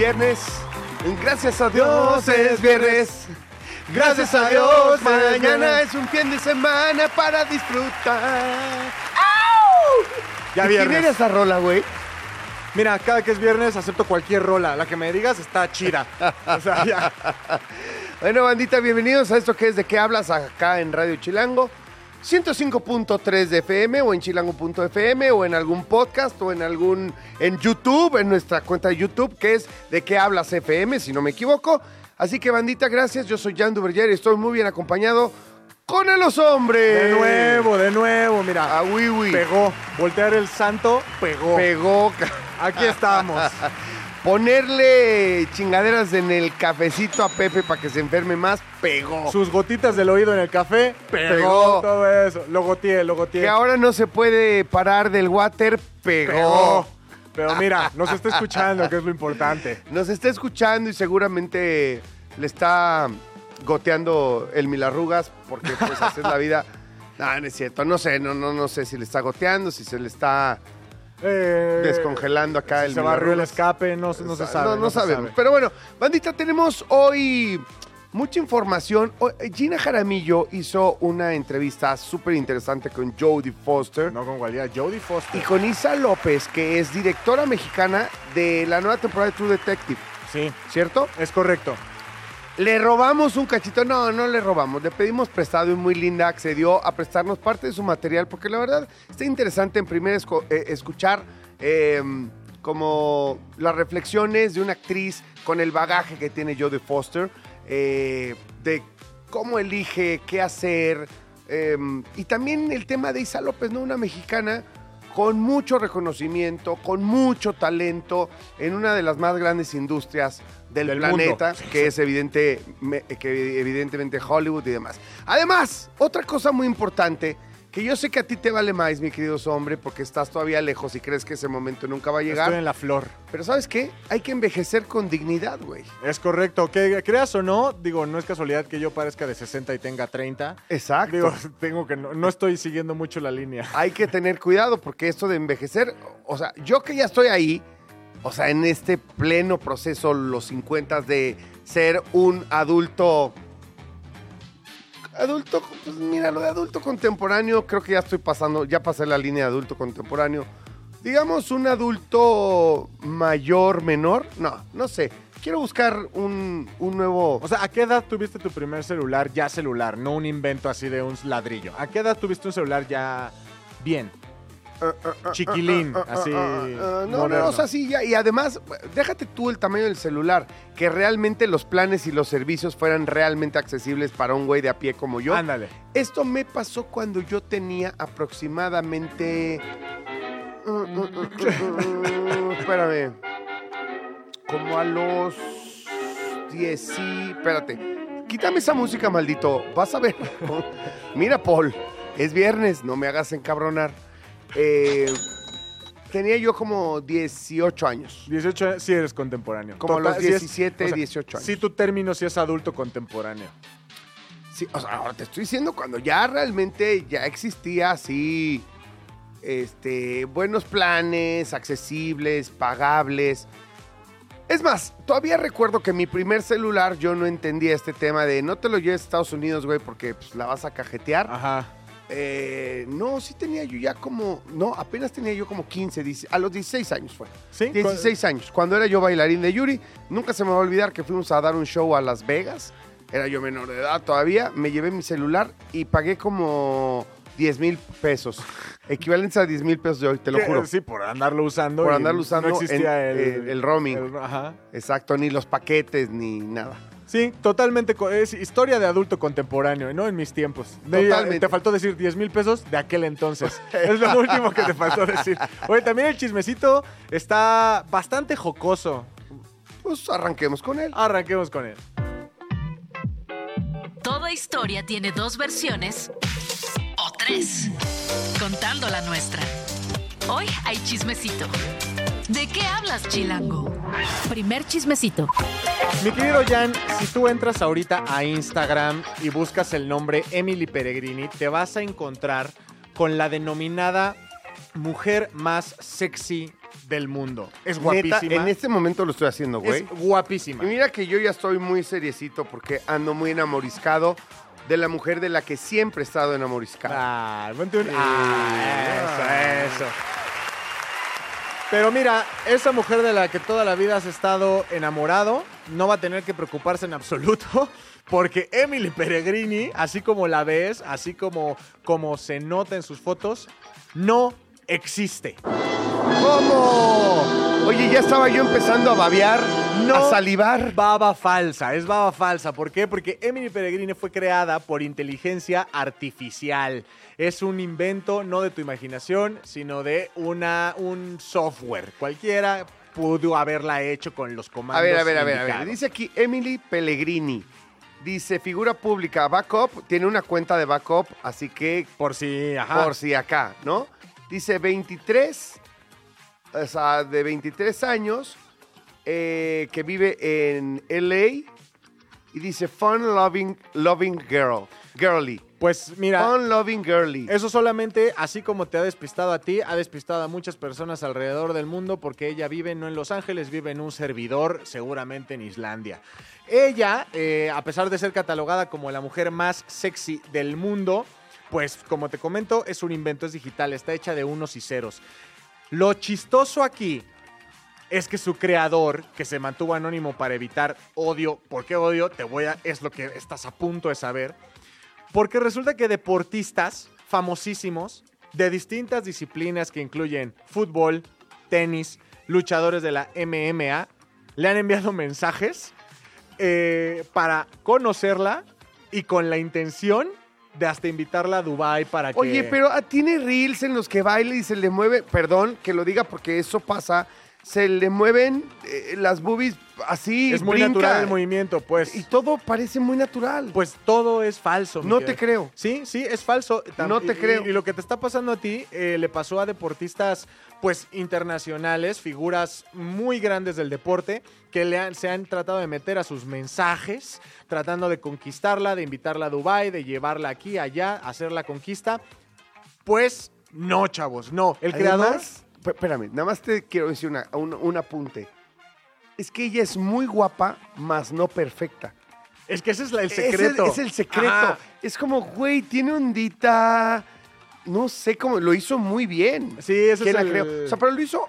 Viernes. Gracias a Dios es viernes. Gracias a Dios, mañana es un fin de semana para disfrutar. Ya ¿De ¿Quién viernes. era esa rola, güey? Mira, cada que es viernes acepto cualquier rola. La que me digas está chida. O sea, ya. Bueno, bandita, bienvenidos a esto que es de qué hablas acá en Radio Chilango. 105.3 de FM o en chilango.fm o en algún podcast o en algún en YouTube, en nuestra cuenta de YouTube que es de qué hablas FM, si no me equivoco. Así que bandita, gracias. Yo soy Jan Duverger y estoy muy bien acompañado con el los hombres. De nuevo, de nuevo, mira. A Wiwi. Pegó. Voltear el santo, pegó. Pegó. Aquí estamos. Ponerle chingaderas en el cafecito a Pepe para que se enferme más, pegó. Sus gotitas del oído en el café, pegó. Pegó. Todo eso. Lo goteé, lo goteé. Que ahora no se puede parar del water, pegó. pegó. Pero mira, nos está escuchando, que es lo importante. Nos está escuchando y seguramente le está goteando el milarrugas porque pues es la vida. No, no es cierto. No sé, no, no, no sé si le está goteando, si se le está Eh, descongelando acá el Se barrió el escape, no, no se sabe. No, sabemos. sabe. Pero bueno, bandita, tenemos hoy mucha información. Hoy- Gina Jaramillo hizo una entrevista súper interesante con Jodie Foster. No con cualidad. Jodie Y Foster. con Isa López, que es directora mexicana de la nueva temporada de True Detective, Sí, ¿cierto? es correcto. Le robamos un cachito, no, no le robamos, le pedimos prestado y muy linda accedió a prestarnos parte de su material porque la verdad está interesante en primer eh, escuchar eh, como las reflexiones de una actriz con el bagaje que tiene Jodie Foster, eh, de cómo elige, qué hacer eh, y también el tema de Isa López, ¿no? Una mexicana con mucho reconocimiento, con mucho talento en una de las más grandes industrias del, planeta, que es evidente, que evidentemente Hollywood y demás. Además, otra cosa muy importante, que yo sé que a ti te vale más, mi querido hombre, porque estás todavía lejos y crees que ese momento nunca va a llegar. Estoy en la flor. Pero ¿sabes qué? Hay que envejecer con dignidad, güey. Es correcto. Que creas o no, digo, no es casualidad que yo parezca de 60 y tenga 30. Exacto. Digo, tengo que no, no estoy siguiendo mucho la línea. hay que tener cuidado porque esto de envejecer, o sea, yo que ya estoy ahí, o sea, en este pleno proceso, los 50 de ser un adulto. Adulto, pues mira, lo de adulto contemporáneo, creo que ya estoy pasando, ya pasé la línea de adulto contemporáneo. Digamos un adulto mayor, menor, no, no sé. Quiero buscar un, un nuevo. O sea, ¿a qué edad tuviste tu primer celular ya celular? No un invento así de un ladrillo. ¿A qué edad tuviste un celular ya bien? Chiquilín, así. Ah, no, moderno? no, o sea, sí, ya, y además, déjate tú el tamaño del celular, que realmente los planes y los servicios fueran realmente accesibles para un güey de a pie como yo. Ándale. Esto me pasó cuando yo tenía aproximadamente... Mm, mm, mm, Espérame. Como a los 10 y... Espérate. Quítame esa música, maldito. Vas a ver. Mira, Paul. Es viernes. No me hagas encabronar. Eh, tenía yo como 18 años. 18 años, sí eres contemporáneo. Como Total, los sí es- 17, 18 años. Sí, tu término sí es adulto contemporáneo. Sí, o sea, ahora te estoy diciendo cuando ya realmente ya existía así, este, buenos planes, accesibles, pagables. Es más, todavía recuerdo que mi primer celular yo no entendía este tema de no te lo lleves a Estados Unidos, güey, porque pues, la vas a cajetear. Ajá. Eh, no, sí tenía yo ya como, no, apenas tenía yo como 15, 10 a los 16 años fue. Sí. 16 años. Cuando era yo bailarín de Yuri, nunca se me va a olvidar que fuimos a dar un show a Las Vegas. Era yo menor de edad todavía. Me llevé mi celular y pagué como 10 mil pesos. Equivalentes a 10 mil pesos de hoy, te lo juro. Sí, por andarlo usando. Por andarlo usando No existía en- el, el- el roaming. el- ajá. Exacto, ni los paquetes ni nada. Sí, totalmente. Es historia de adulto contemporáneo, ¿no? En mis tiempos. De- Totalmente. Te faltó decir 10 mil pesos de aquel entonces. es lo último que te faltó decir. Oye, también el chismecito está bastante jocoso. Pues arranquemos con él. Arranquemos con él. Toda historia tiene dos versiones o tres, contando la nuestra. Hoy hay chismecito. ¿De qué hablas, Chilango? Primer chismecito. Mi querido Jan, si tú entras ahorita a Instagram y buscas el nombre Emily Peregrini, te vas a encontrar con la denominada mujer más sexy del mundo. Es Neta, guapísima. en este momento lo estoy haciendo, güey. es guapísima. Y mira que yo ya estoy muy seriecito porque ando muy enamoriscado de la mujer de la que siempre he estado enamoriscado. Ah. Ah, eso, eso. Pero mira, esa mujer de la que toda la vida has estado enamorado no va a tener que preocuparse en absoluto porque Emily Peregrini, así como la ves, así como, como se nota en sus fotos, no existe. ¿Cómo? Oye, ya estaba yo empezando a babear, No. a salivar. Baba falsa, es baba falsa. ¿Por qué? Porque Emily Peregrini fue creada por inteligencia artificial. Es un invento no de tu imaginación, sino de una, un software. Cualquiera pudo haberla hecho con los comandos. A ver, a ver, a ver, a ver. Dice aquí Emily Pellegrini. Dice, figura pública, backup, tiene una cuenta de backup, así que Por si, ajá. por si acá, ¿no? Dice 23, o sea, de 23 años, eh, que vive en LA y dice fun loving, loving girl, girly. Pues mira, Fun loving girly. Eso solamente, así como te ha despistado a ti, ha despistado a muchas personas alrededor del mundo porque ella vive no en Los Ángeles, vive en un servidor, seguramente en Islandia. Ella, eh, a pesar de ser catalogada como la mujer más sexy del mundo, pues como te comento, es un invento, es digital, está hecha de unos y ceros. Lo chistoso aquí es que su creador, que se mantuvo anónimo para evitar odio, ¿por qué odio? Te voy a, es lo que estás a punto de saber. Porque resulta que deportistas famosísimos de distintas disciplinas que incluyen fútbol, tenis, luchadores de la MMA, le han enviado mensajes eh, para conocerla y con la intención de hasta invitarla a Dubai para que... Oye, pero ah, tiene reels en los que baila y se le mueve, perdón que lo diga porque eso pasa, se le mueven eh, las boobies así, es muy brinca. natural el movimiento, pues. Y todo parece muy natural. Pues todo es falso. no te creo. Sí, sí, es falso. Tam- No te y- creo. Y, lo que te está pasando a ti eh, le pasó a deportistas, pues, internacionales, figuras muy grandes del deporte, que le han- se han tratado de meter a sus mensajes, tratando de conquistarla, de invitarla a Dubai, de llevarla aquí, allá, hacer la conquista. Pues, no, chavos, no. El creador... Además, p- espérame, nada más te quiero decir una, un, un apunte. Es que ella es muy guapa, mas no perfecta. Es que ese es la- el Es el- secreto. Es el, secreto. Ajá. Es como, güey, tiene ondita. No sé cómo, lo hizo muy bien. Sí, ¿Quién es la el- creó? O sea, pero lo hizo.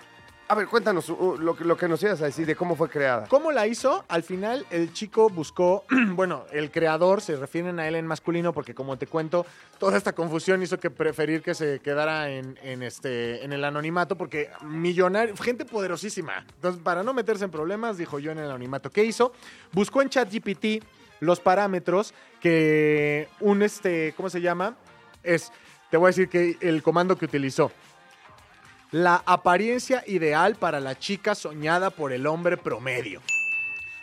A ver, cuéntanos uh, lo, que- lo que nos ibas a decir de cómo fue creada. ¿Cómo la hizo? Al final el chico buscó, bueno, el creador, se refieren a él en masculino porque como te cuento, toda esta confusión hizo que preferir que se quedara en, en este, en el anonimato porque millonario, gente poderosísima. Entonces, para no meterse en problemas, dijo yo en el anonimato. ¿Qué hizo? Buscó en ChatGPT los parámetros que un, este, ¿cómo se llama? Es, te voy a decir que el comando que utilizó. La apariencia ideal para la chica soñada por el hombre promedio.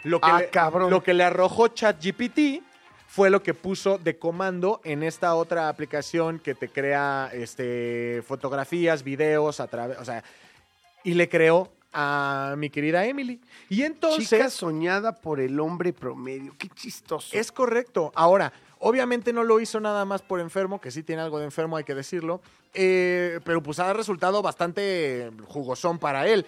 Lo que, Ah, le, cabrón. lo que le arrojó ChatGPT fue lo que puso de comando en esta otra aplicación que te crea este, fotografías, videos, a través, o sea, y le creó a mi querida Emily. Y entonces... Chica soñada por el hombre promedio. Qué chistoso. Es correcto. Ahora, obviamente no lo hizo nada más por enfermo, que sí tiene algo de enfermo, hay que decirlo. eh, pero pues ha resultado bastante jugosón para él.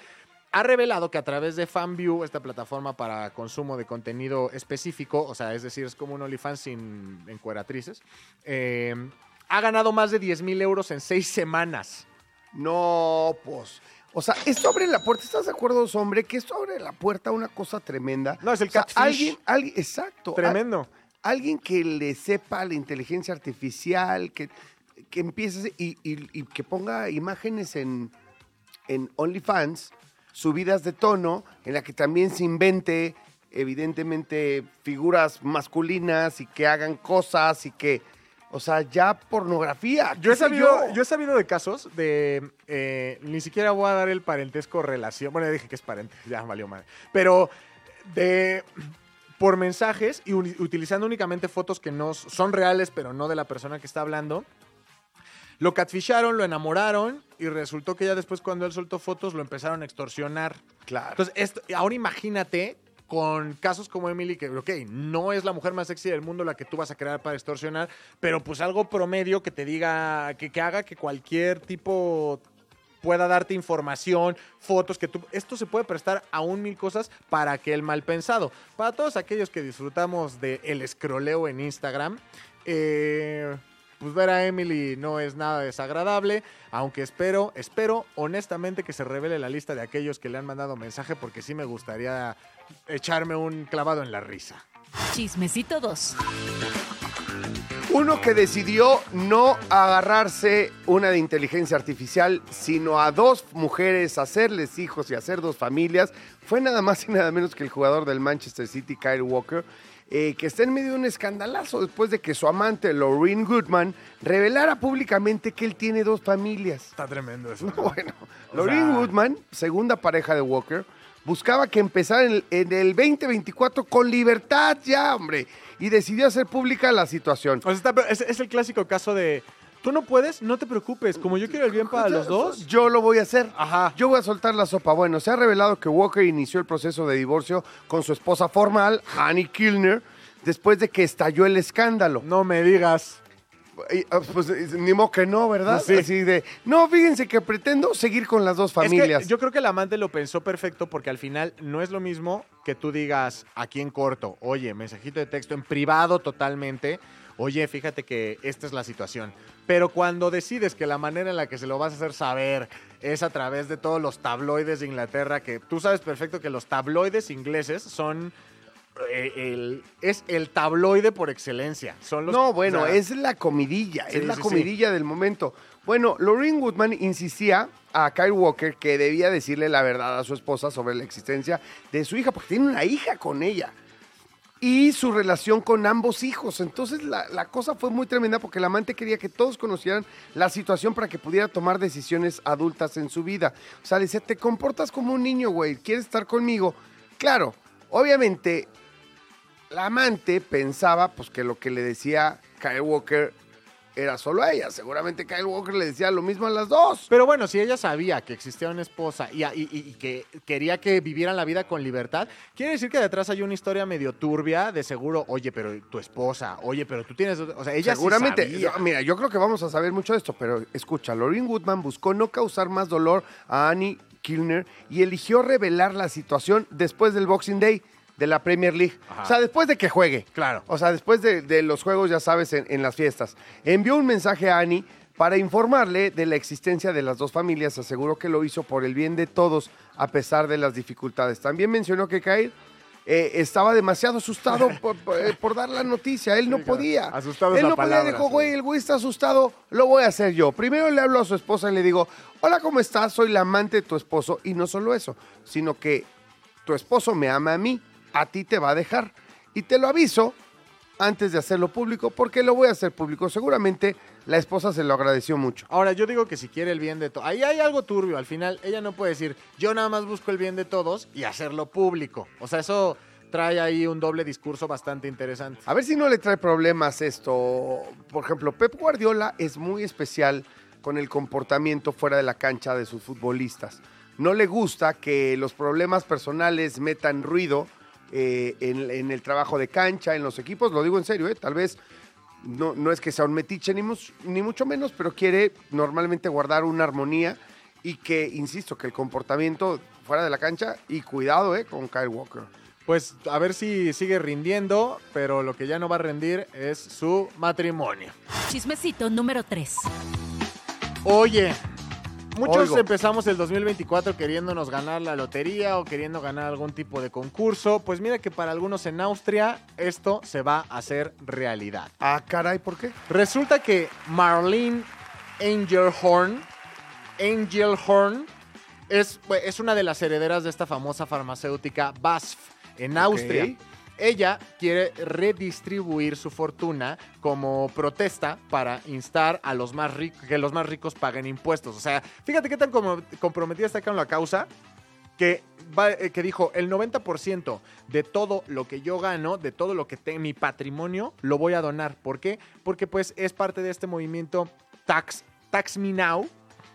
Ha revelado que a través de FanView, esta plataforma para consumo de contenido específico, o sea, es decir, es como un OnlyFans sin encueratrices, eh, ha ganado más de 10 mil euros en seis semanas. No, pues. O sea, esto abre la puerta. ¿Estás de acuerdo, hombre? Que esto abre la puerta a una cosa tremenda. No, es el O sea, catfish. alguien, alguien, exacto. Tremendo. Al- alguien que le sepa la inteligencia artificial, que, que empiece y, y- y que ponga imágenes en, en OnlyFans, subidas de tono, en la que también se invente evidentemente figuras masculinas y que hagan cosas y que, o sea, ya pornografía. Yo he, sabido, yo he sabido de casos de. eh, ni siquiera voy a dar el parentesco relación. Bueno, ya dije que es parente, ya valió mal. Pero de. Por mensajes y utilizando únicamente fotos que no son reales, pero no de la persona que está hablando. Lo catfisharon, lo enamoraron y resultó que ya después, cuando él soltó fotos, lo empezaron a extorsionar. Claro. Entonces, esto, ahora imagínate con casos como Emily, que, ok, no es la mujer más sexy del mundo la que tú vas a crear para extorsionar, pero pues algo promedio que te diga, que, que haga que cualquier tipo pueda darte información, fotos, que tú... Esto se puede prestar a un mil cosas para que el mal pensado. Para todos aquellos que disfrutamos del el escroleo en Instagram, eh, pues ver a Emily no es nada desagradable, aunque espero, espero honestamente que se revele la lista de aquellos que le han mandado mensaje porque sí me gustaría echarme un clavado en la risa. Chismecito 2. Uno que decidió no agarrarse una de inteligencia artificial, sino a dos mujeres, hacerles hijos y hacer dos familias, fue nada más y nada menos que el jugador del Manchester City, Kyle Walker, eh, que está en medio de un escandalazo después de que su amante, Laureen Goodman, revelara públicamente que él tiene dos familias. Está tremendo eso. Bueno, O sea- Goodman, segunda pareja de Walker, buscaba que empezara en el, en el 2024 con libertad ya, hombre, y decidió hacer pública la situación. O sea, está- es, es el clásico caso de, tú no puedes, no te preocupes, como yo quiero el bien para los dos. Yo lo voy a hacer. Ajá. Yo voy a soltar la sopa. Bueno, se ha revelado que Walker inició el proceso de divorcio con su esposa formal, Annie Kilner, después de que estalló el escándalo. No me digas. Y, ah, Pues eh, ni modo que no, ¿verdad? Sí. Así de, no, fíjense que pretendo seguir con las dos Es familias. que yo creo que el amante lo pensó perfecto porque al final no es lo mismo que tú digas aquí en corto, oye, mensajito de texto en privado totalmente, oye, fíjate que esta es la situación. Pero cuando decides que la manera en la que se lo vas a hacer saber es a través de todos los tabloides de Inglaterra, que tú sabes perfecto que los tabloides ingleses son... eh, el, es el tabloide por excelencia. Son los, no, bueno, o sea, es la comidilla, Sí, es la sí, comidilla del momento. Bueno, Lorraine Woodman insistía a Kyle Walker que debía decirle la verdad a su esposa sobre la existencia de su hija, porque tiene una hija con ella. Y su relación con ambos hijos. Entonces la, la cosa fue muy tremenda porque el amante quería que todos conocieran la situación para que pudiera tomar decisiones adultas en su vida. O sea, le decía, te comportas como un niño, güey, quieres estar conmigo. Claro, obviamente la amante pensaba pues que lo que le decía Kyle Walker era solo a ella. Seguramente Kyle Walker le decía lo mismo a las dos. Pero bueno, si ella sabía que existía una esposa y, y- y- y que quería que vivieran la vida con libertad, quiere decir que detrás hay una historia medio turbia de seguro, oye, pero tu esposa, oye, pero tú tienes... O sea, ella sí Seguramente, sabía. yo- mira, yo creo que vamos a saber mucho de esto, pero escucha, Lorraine Woodman buscó no causar más dolor a Annie Kilner y eligió revelar la situación después del Boxing Day de la Premier League. Ajá. O sea, después de que juegue. Claro. O sea, después de, de los juegos, ya sabes, en, en las fiestas. Envió un mensaje a Annie para informarle de la existencia de las dos familias. Aseguró que lo hizo por el bien de todos, a pesar de las dificultades. También mencionó que Kyle eh, estaba demasiado asustado por, por- eh, por dar la noticia. Él no Sí, claro. podía. Asustado es Él la no podía. palabra, Dijo, sí. güey, el güey está asustado, lo voy a hacer yo. Primero le hablo a su esposa y le digo, hola, ¿cómo estás? Soy la amante de tu esposo. Y no solo eso, sino que tu esposo me ama a mí, a ti te va a dejar. Y te lo aviso antes de hacerlo público, porque lo voy a hacer público. Seguramente la esposa se lo agradeció mucho. Ahora, yo digo que si quiere el bien de todos, ahí hay algo turbio, al final ella no puede decir, yo nada más busco el bien de todos y hacerlo público. O sea, eso trae ahí un doble discurso bastante interesante. A ver si no le trae problemas esto. Por ejemplo, Pep Guardiola es muy especial con el comportamiento fuera de la cancha de sus futbolistas. No le gusta que los problemas personales metan ruido eh, en, en el trabajo de cancha, en los equipos. Lo digo en serio, ¿eh? tal vez no, no es que sea un metiche ni, mus- ni mucho menos, pero quiere normalmente guardar una armonía y que, insisto, que el comportamiento fuera de la cancha y cuidado ¿eh? con Kyle Walker. Pues a ver si sigue rindiendo, pero lo que ya no va a rendir es su matrimonio. Chismecito número 3. Oye, muchos Oigo. empezamos el 2024 queriéndonos ganar la lotería o queriendo ganar algún tipo de concurso. Pues mira que para algunos en Austria esto se va a hacer realidad. Ah, caray, ¿por qué? Resulta que Marlene Angelhorn, Angelhorn es, es una de las herederas de esta famosa farmacéutica BASF. en. Austria. Ella quiere redistribuir su fortuna como protesta para instar a los más ricos, que los más ricos paguen impuestos. O sea, fíjate qué tan comprometida está con la causa que, va- eh, que dijo el 90% de todo lo que yo gano, de todo lo que tengo, mi patrimonio, lo voy a donar. ¿Por qué? Porque pues es parte de este movimiento Tax, tax Me Now,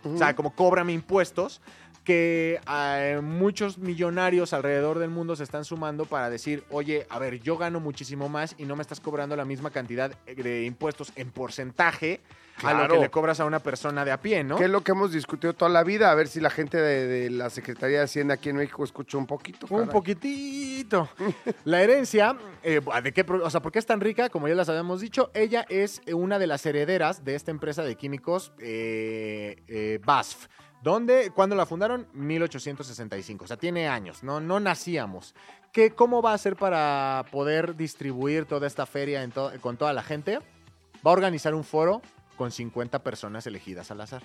o sea, como cóbrame impuestos, que eh, muchos millonarios alrededor del mundo se están sumando para decir, oye, a ver, yo gano muchísimo más y no me estás cobrando la misma cantidad de impuestos en porcentaje a lo que le cobras a una persona de a pie, ¿no? Que es lo que hemos discutido toda la vida, a ver si la gente de, de la Secretaría de Hacienda aquí en México escucha un poquito. Un poquitito. La herencia, eh, ¿de qué? O sea, ¿por qué es tan rica? Como ya las habíamos dicho, ella es una de las herederas de esta empresa de químicos eh, eh, BASF. ¿Dónde? ¿Cuándo la fundaron? 1865. O sea, tiene años. No, no nacíamos. ¿Qué, ¿Cómo va a hacer para poder distribuir toda esta feria en to- con toda la gente? Va a organizar un foro con 50 personas elegidas al azar.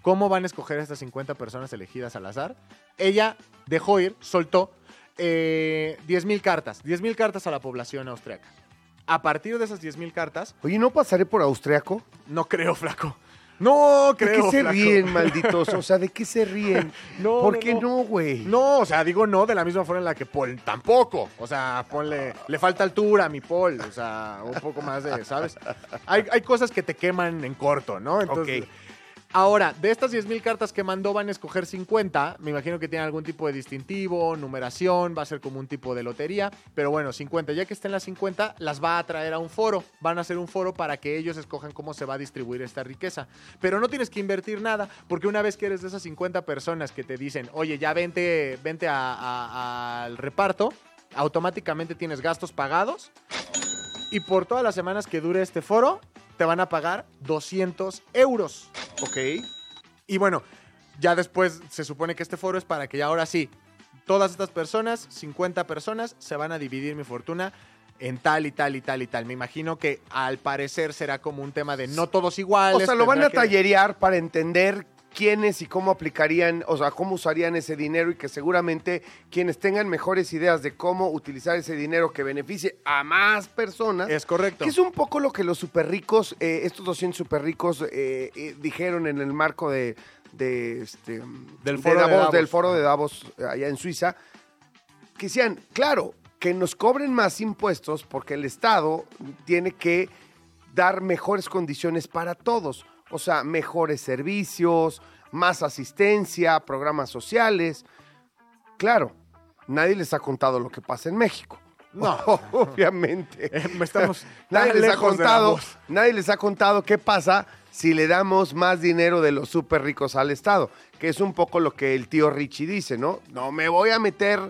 ¿Cómo van a escoger a estas 50 personas elegidas al azar? Ella dejó ir, soltó eh, 10.000 cartas, 10.000 cartas a la población austriaca. A partir de esas 10.000 cartas, Oye, ¿no pasaré por austriaco? no creo, flaco. No ¿De creo, qué se flaco. ríen, malditos? O sea, ¿de qué se ríen? No, ¿Por no, qué no. güey? No, o sea, digo no de la misma forma en la que Paul tampoco. O sea, ponle, le falta altura a mi Paul, o sea, un poco más de, ¿sabes? Hay, hay cosas que te queman en corto, ¿no? Entonces, Ok. Ahora, de estas 10.000 cartas que mandó van a escoger 50. Me imagino que tienen algún tipo de distintivo, numeración, va a ser como un tipo de lotería. Pero bueno, 50. Ya que estén las 50, las va a traer a un foro. Van a hacer un foro para que ellos escojan cómo se va a distribuir esta riqueza. Pero no tienes que invertir nada, porque una vez que eres de esas 50 personas que te dicen, oye, ya vente, vente a- al reparto, automáticamente tienes gastos pagados. Y por todas las semanas que dure este foro, te van a pagar 200 euros. Ok. Y bueno, ya después se supone que este foro es para que ya ahora sí, todas estas personas, 50 personas, se van a dividir mi fortuna en tal y tal y tal y tal. Me imagino que al parecer será como un tema de no todos iguales. O sea, lo van a que- tallerear para entender quiénes y cómo aplicarían, o sea, cómo usarían ese dinero y que seguramente quienes tengan mejores ideas de cómo utilizar ese dinero que beneficie a más personas. Es correcto. Que es un poco lo que los super ricos, eh, estos 200 super ricos, eh, eh, dijeron en el marco de, de, este, Del de foro de Davos. del foro de Davos allá en Suiza, que decían, claro, que nos cobren más impuestos porque el Estado tiene que dar mejores condiciones para todos. O sea, mejores servicios, más asistencia, programas sociales. Claro, nadie les ha contado lo que pasa en México. No. obviamente. Eh, estamos Nadie les ha contado, nadie les ha contado qué pasa si le damos más dinero de los súper ricos al Estado, que es un poco lo que el tío Richie dice, ¿no? No me voy a meter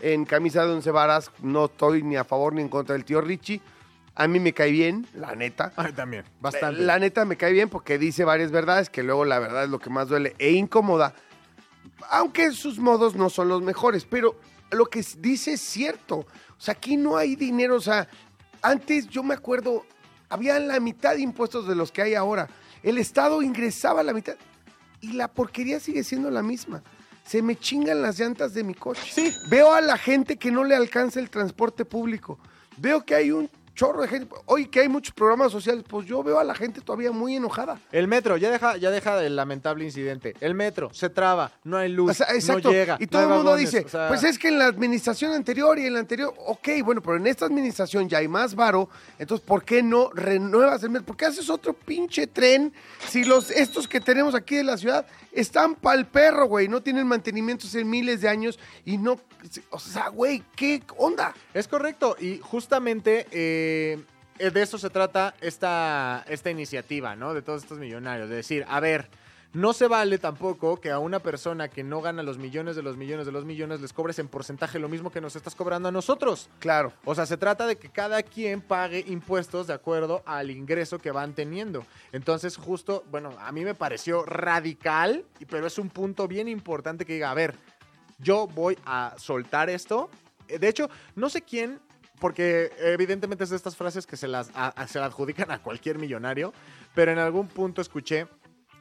en camisa de once varas, no estoy ni a favor ni en contra del tío Richie. A mí me cae bien, la neta. Ay, también, bastante. La neta me cae bien porque dice varias verdades que luego la verdad es lo que más duele e incomoda. Aunque sus modos no son los mejores, pero lo que dice es cierto. O sea, aquí no hay dinero. O sea, antes yo me acuerdo, había la mitad de impuestos de los que hay ahora. El Estado ingresaba la mitad y la porquería sigue siendo la misma. Se me chingan las llantas de mi coche. Sí. Veo a la gente que no le alcanza el transporte público. Veo que hay un chorro de gente. Hoy que hay muchos programas sociales, pues yo veo a la gente todavía muy enojada. El metro, ya deja, ya deja el lamentable incidente. El metro se traba, no hay luz, O sea, exacto. no llega. y todo el mundo vagones, dice, o sea, pues es que en la administración anterior y en la anterior, ok, bueno, pero en esta administración ya hay más varo, entonces ¿por qué no renuevas el metro? ¿Por qué haces otro pinche tren si los estos que tenemos aquí de la ciudad están pa'l perro, güey? No tienen mantenimientos en miles de años y no, o sea, güey, ¿qué onda? Es correcto, y justamente eh, eh, de eso se trata esta, esta iniciativa, ¿no? De todos estos millonarios. De decir, a ver, no se vale tampoco que a una persona que no gana los millones de los millones de los millones les cobres en porcentaje lo mismo que nos estás cobrando a nosotros. Claro. O sea, se trata de que cada quien pague impuestos de acuerdo al ingreso que van teniendo. Entonces, justo, bueno, a mí me pareció radical, pero es un punto bien importante que diga, a ver, yo voy a soltar esto. Eh, De hecho, no sé quién, porque evidentemente es de estas frases que se las se la adjudican a cualquier millonario, pero en algún punto escuché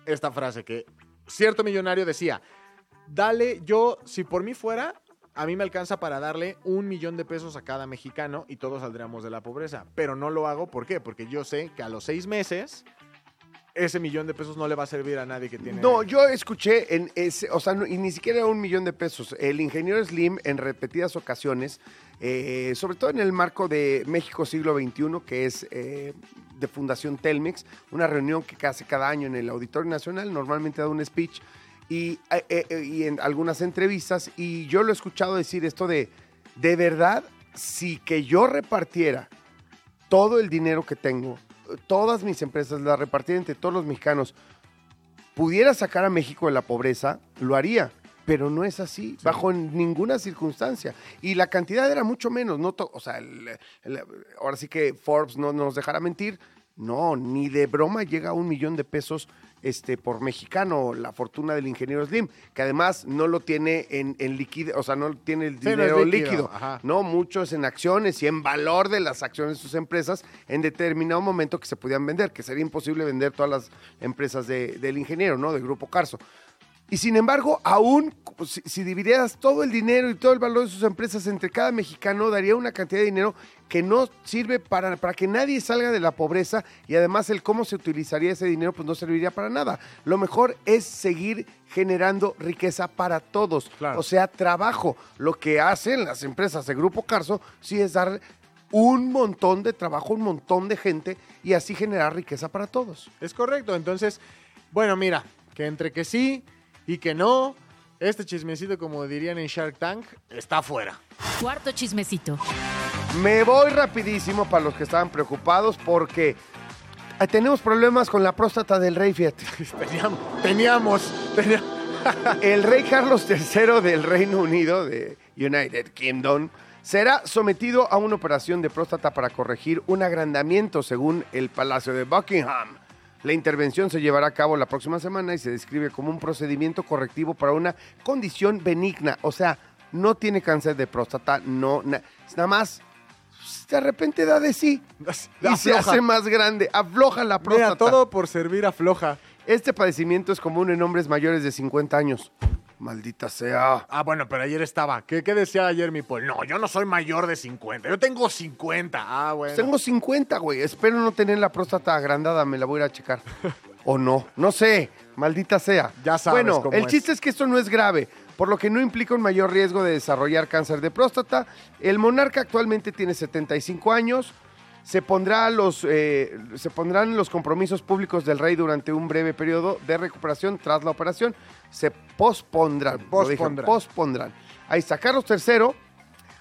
esta frase que cierto millonario decía, dale, yo, si por mí fuera, a mí me alcanza para darle un millón de pesos a cada mexicano y todos saldríamos de la pobreza. Pero no lo hago, ¿por qué? Porque yo sé que a los seis meses ese millón de pesos no le va a servir a nadie que tiene... No, yo escuché en ese, o sea, no- y ni siquiera era un millón de pesos. El ingeniero Slim en repetidas ocasiones, eh, sobre todo en el marco de México siglo XXI, que es eh, de Fundación Telmex, una reunión que hace cada año en el Auditorio Nacional, normalmente da un speech y, eh, y en algunas entrevistas, y yo lo he escuchado decir esto de, de verdad, si que yo repartiera todo el dinero que tengo, todas mis empresas, la repartiera entre todos los mexicanos, pudiera sacar a México de la pobreza, lo haría. Pero no es así, bajo ninguna circunstancia. Y la cantidad era mucho menos. No o sea, el- el- ahora sí que Forbes no nos dejará mentir. No, ni de broma llega a un millón de pesos este, por mexicano la fortuna del ingeniero Slim, que además no lo no en, en líquido, o sea, no tiene el Sí, no es dinero líquido, líquido. ajá. No, muchos en acciones y en valor de las acciones de sus empresas en determinado momento que se podían vender, que sería imposible vender todas las empresas de- del ingeniero, ¿no? Del Grupo Carso. Y sin embargo, aún pues, si, dividieras todo el dinero y todo el valor de sus empresas entre cada mexicano, daría una cantidad de dinero que no sirve para, para que nadie salga de la pobreza y además el cómo se utilizaría ese dinero pues no serviría para nada. Lo mejor es seguir generando riqueza para todos, Claro. o sea, trabajo. Lo que hacen las empresas de Grupo Carso sí es dar un montón de trabajo, un montón de gente y así generar riqueza para todos. Es correcto, entonces, bueno, mira, que entre que sí y que no, este chismecito, como dirían en Shark Tank, está fuera. Cuarto chismecito. Me voy rapidísimo para los que estaban preocupados porque tenemos problemas con la próstata del rey, fíjate. Teníamos, teníamos, teníamos. El rey Carlos III del Reino Unido, de United Kingdom, será sometido a una operación de próstata para corregir un agrandamiento según el Palacio de Buckingham. La intervención se llevará a cabo la próxima semana y se describe como un procedimiento correctivo para una condición benigna. O sea, no tiene cáncer de próstata, no, na- nada más de repente da de sí y se hace más grande, afloja la próstata. Mira, todo por servir afloja. Este padecimiento es común en hombres mayores de 50 años. Maldita sea. Ah, bueno, pero ayer estaba. ¿Qué, qué decía ayer mi Paul? No, yo no soy mayor de 50. Yo tengo 50. Ah, bueno. Tengo 50, güey. Espero no tener la próstata agrandada. Me la voy a ir a checar. o no. No sé. Maldita sea. Ya sabes Bueno, cómo el es. chiste es que esto no es grave, por lo que no implica un mayor riesgo de desarrollar cáncer de próstata. El monarca actualmente tiene 75 años. Se, pondrá los, eh, se pondrán los compromisos públicos del rey durante un breve periodo de recuperación tras la operación. Se pospondrán. lo dije, Pospondrán. pospondrán. Ahí está. Carlos III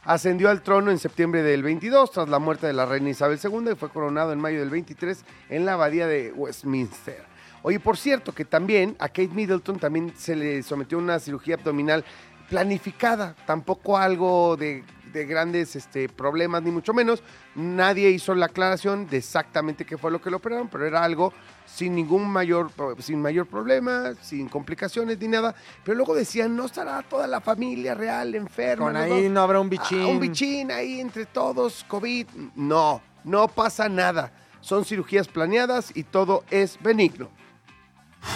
ascendió al trono en septiembre del 22 tras la muerte de la reina Isabel II y fue coronado en mayo del 23 en la abadía de Westminster. Oye, por cierto, que también a Kate Middleton también se le sometió a una cirugía abdominal planificada, tampoco algo de, de grandes este, problemas, ni mucho menos. Nadie hizo la aclaración de exactamente qué fue lo que le operaron, pero era algo sin ningún mayor, sin mayor problema, sin complicaciones ni nada. Pero luego decían, no estará toda la familia real enferma. Con los ahí dos?". no habrá un bichín. Ah, un bichín ahí entre todos, COVID. No, no pasa nada. Son cirugías planeadas y todo es benigno.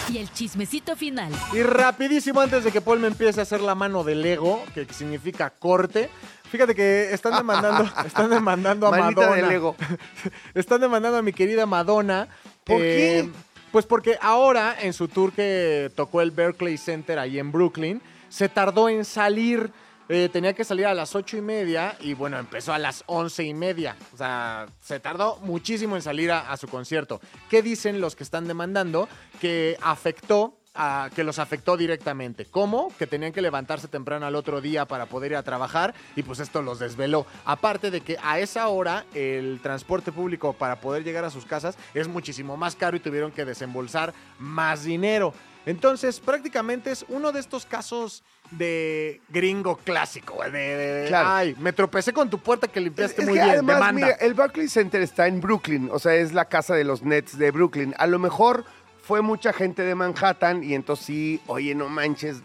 Y el chismecito final. Y rapidísimo, antes de que Paul me empiece a hacer la mano del ego, que significa corte. Fíjate que están demandando, están demandando a Madonna. del ego. Están demandando a mi querida Madonna. ¿Por qué? Pues porque ahora, en su tour que tocó el Berkeley Center ahí en Brooklyn, se tardó en salir. Eh, tenía que salir a las ocho y media y bueno, empezó a las once y media. O sea, se tardó muchísimo en salir a, a su concierto. ¿Qué dicen los que están demandando? Que afectó a- que los afectó directamente. ¿Cómo? Que tenían que levantarse temprano al otro día para poder ir a trabajar y pues esto los desveló. Aparte de que a esa hora el transporte público para poder llegar a sus casas es muchísimo más caro y tuvieron que desembolsar más dinero. Entonces, prácticamente es uno de estos casos de gringo clásico, de, Claro. ay, me tropecé con tu puerta que limpiaste Es muy que bien, además, mira, el Barclays Center está en Brooklyn, o sea, es la casa de los Nets de Brooklyn. A lo mejor fue mucha gente de Manhattan y entonces sí, oye, no manches,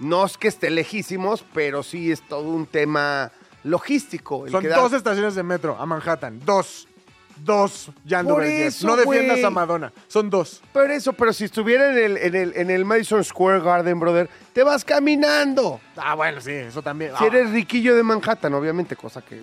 no es que esté lejísimos, pero sí es todo un tema logístico. el Son que da- dos estaciones de metro a Manhattan, dos. dos Por eso, No defiendas güey. a Madonna. Son dos. Pero eso, pero si estuviera en el, en el, en el Madison Square Garden, brother, te vas caminando. Ah, bueno, sí, eso también. Si Ah, eres riquillo de Manhattan, obviamente, cosa que...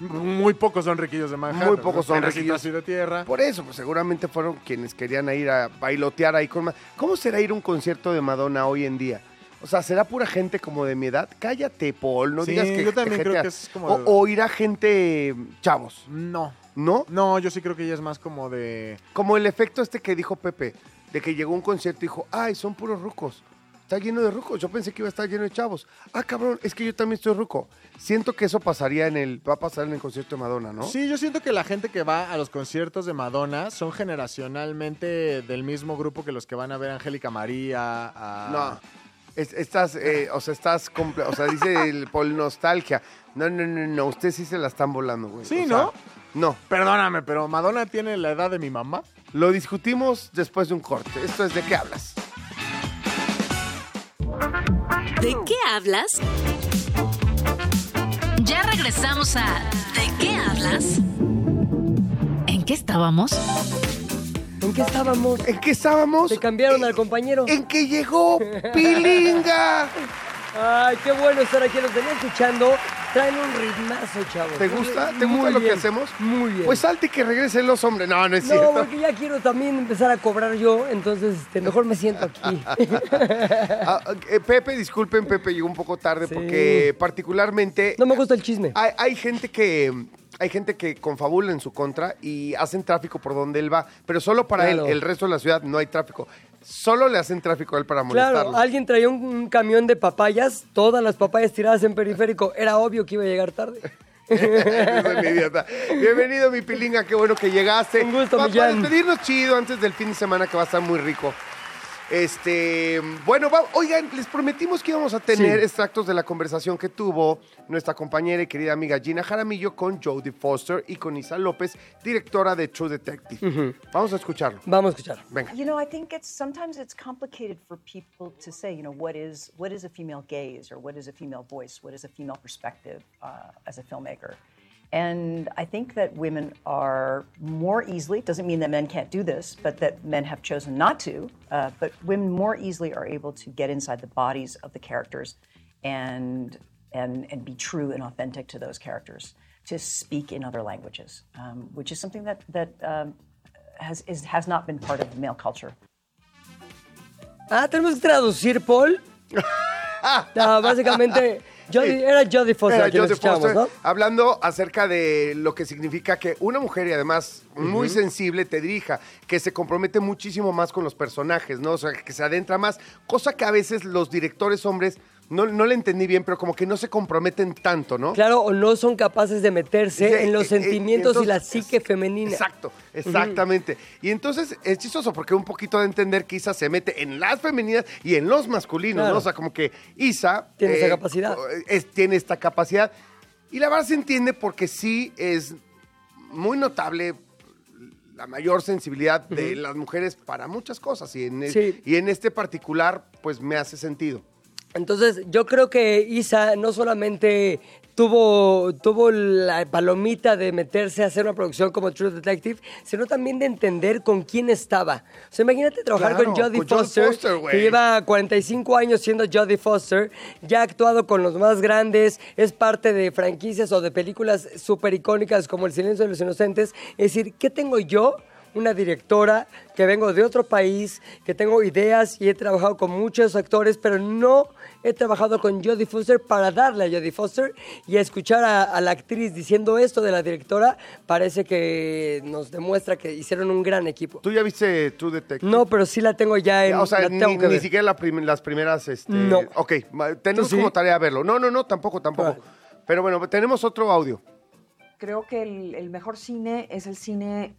Muy pocos son riquillos de Manhattan. Muy pocos son riquillos. así de tierra. Por eso, pues seguramente fueron quienes querían ir a bailotear ahí con... ¿Cómo será ir a un concierto de Madonna hoy en día? O sea, ¿será pura gente como de mi edad? Cállate, Paul, no Sí, digas que yo también creo a- que es como O, de- o irá gente chavos, No. ¿no? No, yo sí creo que ella es más como de. Como el efecto este que dijo Pepe, de que llegó a un concierto y dijo, ay, son puros rucos. Está lleno de rucos. Yo pensé que iba a estar lleno de chavos. Ah, cabrón, es que yo también estoy ruco. Siento que eso pasaría en el, va a pasar en el concierto de Madonna, ¿no? Sí, yo siento que la gente que va a los conciertos de Madonna son generacionalmente del mismo grupo que los que van a ver a Angélica María. a- No. Es- estás, eh, o sea, estás, comple- o sea, dice el Paul nostalgia. No, no, no, no, ustedes sí se la están volando, güey. Sí, O sea, ¿no? No. Perdóname, pero Madonna tiene la edad de mi mamá. Lo discutimos después de un corte. Esto es de qué hablas. ¿De qué hablas? Ya regresamos a ¿De qué hablas? ¿En qué estábamos? ¿En qué estábamos? ¿En qué estábamos? Te cambiaron al compañero. En que llegó Pilinga. Ay, qué bueno estar aquí. Los venía escuchando. Traen un ritmazo, chavos. ¿Te gusta? ¿Te Muy gusta lo que hacemos? Muy bien. Pues salte y que regresen los hombres. No, no es no, cierto. porque ya quiero también empezar a cobrar yo, entonces este, mejor me siento aquí. Ah, eh, Pepe, disculpen, Pepe llegó un poco tarde Sí. porque particularmente no me gusta el chisme. hay, hay gente que hay gente que confabula en su contra y hacen tráfico por donde él va, pero solo para Claro. él, el resto de la ciudad no hay tráfico. Solo le hacen tráfico a él para molestarlo. Claro, alguien traía un, un camión de papayas, todas las papayas tiradas en periférico. Era obvio que iba a llegar tarde. Eres un idiota. Bienvenido, mi pilinga, qué bueno que llegaste. Un gusto, Pa- Para despedirnos chido antes del fin de semana que va a estar muy rico. Este, bueno, va- oigan, les prometimos que íbamos a tener Sí. extractos de la conversación que tuvo nuestra compañera y querida amiga Gina Jaramillo con Jodie Foster y con Isa López, directora de True Detective. Vamos a escucharlo. Vamos a escuchar. Venga. You know, I think it's sometimes it's complicated for people to say, you know, what is what is a female gaze or what is a female voice, what is a female perspective uh, as a filmmaker. And I think that women are more easily, doesn't mean that men can't do this, but that men have chosen not to, uh, but women more easily are able to get inside the bodies of the characters and, and, and be true and authentic to those characters, to speak in other languages, um, which is something that, that um, has, is, has not been part of male culture. Ah, tenemos que traducir, Paul. No, básicamente, Jodie- era Jodie Foster, Era a quien Jodie escuchamos, Foster ¿no? hablando acerca de lo que significa que una mujer y además muy sensible te dirija, que se compromete muchísimo más con los personajes, ¿no? O sea, que se adentra más, cosa que a veces los directores hombres no, no le entendí bien, pero como que no se comprometen tanto, ¿no? Claro, o no son capaces de meterse Sí, en los eh, eh, sentimientos y la psique femenina. Exacto, exactamente. Y entonces es chistoso porque un poquito de entender que Isa se mete en las femeninas y en los masculinos, Claro. ¿no? O sea, como que Isa... Tiene esa capacidad. es- tiene esta capacidad. Y la verdad se entiende porque sí es muy notable la mayor sensibilidad de las mujeres para muchas cosas. Y en, Sí. y en este particular, pues me hace sentido. Entonces, yo creo que Isa no solamente tuvo, tuvo la palomita de meterse a hacer una producción como True Detective, sino también de entender con quién estaba. O sea, imagínate trabajar Claro, con Jodie con Foster, Foster, que lleva 45 años siendo Jodie Foster, ya ha actuado con los más grandes, es parte de franquicias o de películas súper icónicas como El silencio de los inocentes. Es decir, ¿qué tengo yo? Una directora que vengo de otro país, que tengo ideas y he trabajado con muchos actores, pero no he trabajado con Jodie Foster para darle a Jodie Foster y a escuchar a, a la actriz diciendo esto de la directora, parece que nos demuestra que hicieron un gran equipo. ¿Tú ya viste True Detective? No, pero sí la tengo ya en... o sea, la ni, siquiera la prim- las primeras. Este... No. Ok, tenemos como tarea verlo. No, no, no, tampoco, tampoco. Vale. Pero bueno, tenemos otro audio. Creo que el, el mejor cine es el cine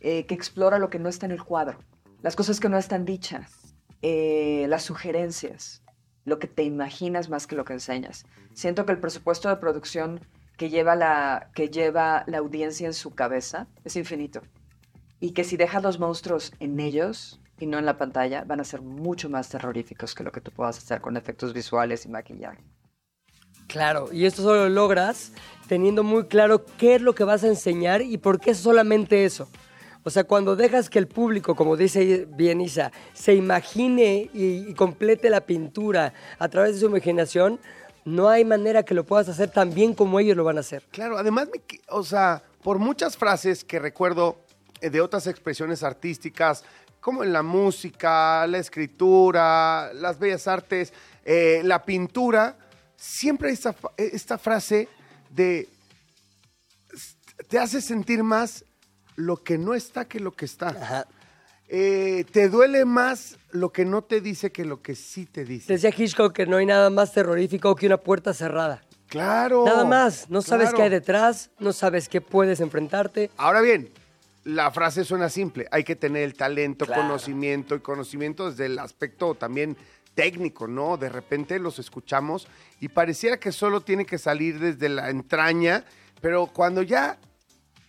eh, que explora lo que no está en el cuadro, las cosas que no están dichas, eh, las sugerencias, lo que te imaginas más que lo que enseñas. Siento que el presupuesto de producción que lleva la, que lleva la audiencia en su cabeza es infinito. Y que si dejas los monstruos en ellos y no en la pantalla, van a ser mucho más terroríficos que lo que tú puedas hacer con efectos visuales y maquillaje. Claro, y esto solo lo logras teniendo muy claro qué es lo que vas a enseñar y por qué es solamente eso. O sea, cuando dejas que el público, como dice bien Isa, se imagine y, complete la pintura a través de su imaginación, no hay manera que lo puedas hacer tan bien como ellos lo van a hacer. Claro, además, me o sea, por muchas frases que recuerdo eh, de otras expresiones artísticas, como en la música, la escritura, las bellas artes, eh, la pintura, siempre hay esta, eh, esta frase de te hace sentir más lo que no está que lo que está. Ajá. Eh, te duele más lo que no te dice que lo que sí te dice. Decía Hitchcock que no hay nada más terrorífico que una puerta cerrada. Claro. Nada más, no sabes claro. qué hay detrás, no sabes qué puedes enfrentarte. Ahora bien, la frase suena simple. Hay que tener el talento, Claro. conocimiento y conocimiento desde el aspecto también técnico, ¿no? De repente los escuchamos y pareciera que solo tiene que salir desde la entraña, pero cuando ya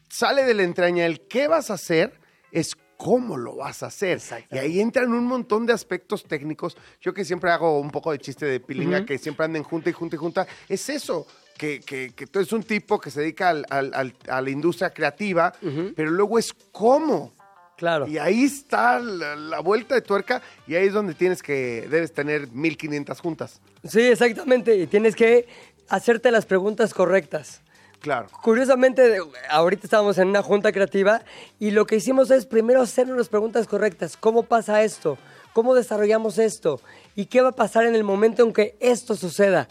sale de la entraña el qué vas a hacer es cómo lo vas a hacer. Y ahí entran un montón de aspectos técnicos. Yo que siempre hago un poco de chiste de pilinga, que siempre andan junta y junta y junta, es eso. Que, que, que tú eres un tipo que se dedica al- al- al- a la industria creativa, pero luego es cómo. Claro. Y ahí está la, la vuelta de tuerca y ahí es donde tienes que, debes tener 1500 juntas. Sí, exactamente. Y tienes que hacerte las preguntas correctas. Claro. Curiosamente, ahorita estábamos en una junta creativa y lo que hicimos es primero hacernos las preguntas correctas. ¿Cómo pasa esto? ¿Cómo desarrollamos esto? ¿Y qué va a pasar en el momento en que esto suceda?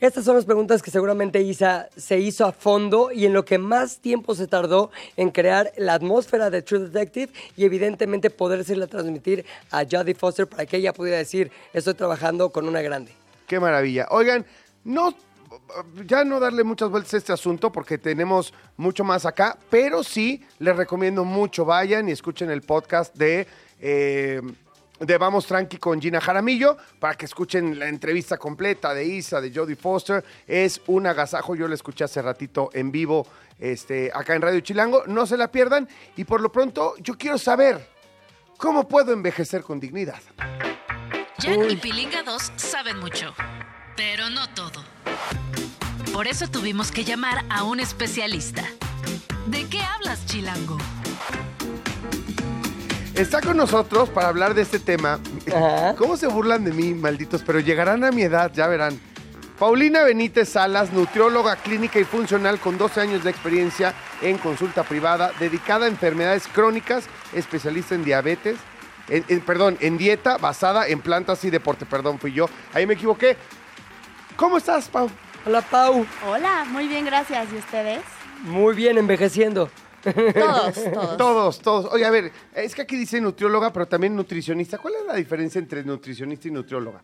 Estas son las preguntas que seguramente Isa se hizo a fondo y en lo que más tiempo se tardó en crear la atmósfera de True Detective y evidentemente podérsela transmitir a Jodie Foster para que ella pudiera decir, estoy trabajando con una grande. Qué maravilla. Oigan, no, ya no darle muchas vueltas a este asunto porque tenemos mucho más acá, pero sí les recomiendo mucho, vayan y escuchen el podcast de, eh, de Vamos Tranqui con Gina Jaramillo para que escuchen la entrevista completa de Isa, de Jodie Foster. Es un agasajo, yo la escuché hace ratito en vivo este, acá en Radio Chilango. No se la pierdan y por lo pronto yo quiero saber cómo puedo envejecer con dignidad. Jack y Pilinga 2 saben mucho, pero no todo. Por eso tuvimos que llamar a un especialista. ¿De qué hablas, Chilango? Está con nosotros para hablar de este tema. Ajá. ¿Cómo se burlan de mí, malditos? Pero llegarán a mi edad, ya verán. Paulina Benítez Salas, nutrióloga clínica y funcional con 12 años de experiencia en consulta privada, dedicada a enfermedades crónicas, especialista en diabetes, en- en- perdón, en dieta basada en plantas y deporte. Perdón, fui yo. Ahí me equivoqué. ¿Cómo estás, Pau? Hola Pau, Hola, muy bien, gracias. ¿Y ustedes? muy bien envejeciendo. Todos, todos. Todos, todos. Oye, a ver, es que aquí dice nutrióloga, pero también nutricionista. ¿Cuál es la diferencia entre nutricionista y nutrióloga?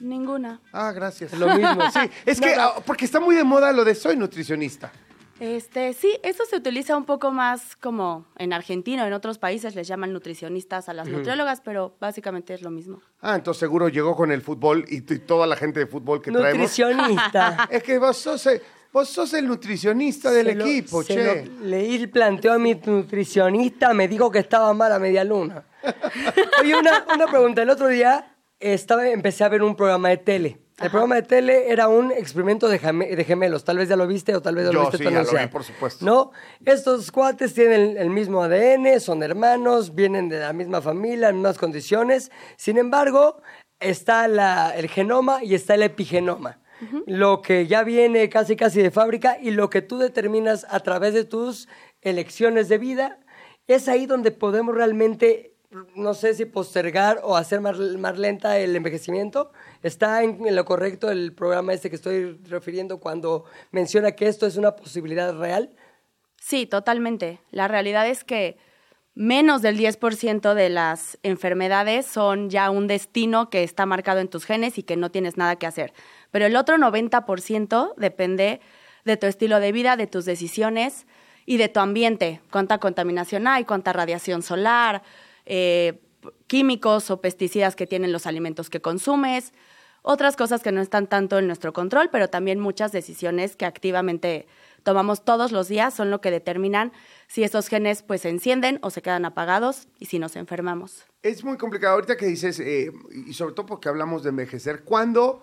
Ninguna. Ah, gracias. Lo mismo. Sí, es que, ah, porque está muy de moda lo de soy nutricionista. Este, sí, eso se utiliza un poco más como en Argentina o en otros países les llaman nutricionistas a las nutriólogas, pero básicamente es lo mismo. Ah, entonces seguro llegó con el fútbol y, toda la gente de fútbol que traemos. Nutricionista. Es que vos sos, el, vos sos el nutricionista del lo- equipo, che. lo- leí el planteo a mi nutricionista, me dijo que estaba mal a media luna. Oye, una, una pregunta. El otro día estaba, empecé a ver un programa de tele. El programa de tele era un experimento de, jame- de gemelos. Tal vez ya lo viste o tal vez ya Yo lo viste sí, ya lo anunciar. vi, por supuesto. ¿No? Estos cuates tienen el mismo ADN, son hermanos, vienen de la misma familia, en mismas condiciones. Sin embargo, está la- el genoma y está el epigenoma. Lo que ya viene casi casi de fábrica y lo que tú determinas a través de tus elecciones de vida, es ahí donde podemos realmente, no sé si postergar o hacer más, más lenta el envejecimiento. Está en, en lo correcto el programa este que estoy refiriendo cuando menciona que esto es una posibilidad real. Sí, totalmente. La realidad es que menos del 10% de las enfermedades son ya un destino que está marcado en tus genes y que no tienes nada que hacer. Pero el otro 90% depende de tu estilo de vida, de tus decisiones y de tu ambiente. Cuánta contaminación hay, cuánta radiación solar, eh, químicos o pesticidas que tienen los alimentos que consumes, otras cosas que no están tanto en nuestro control, pero también muchas decisiones que activamente tomamos todos los días son lo que determinan si esos genes pues se encienden o se quedan apagados y si nos enfermamos. Es muy complicado ahorita que dices, eh, y sobre todo porque hablamos de envejecer, ¿cuándo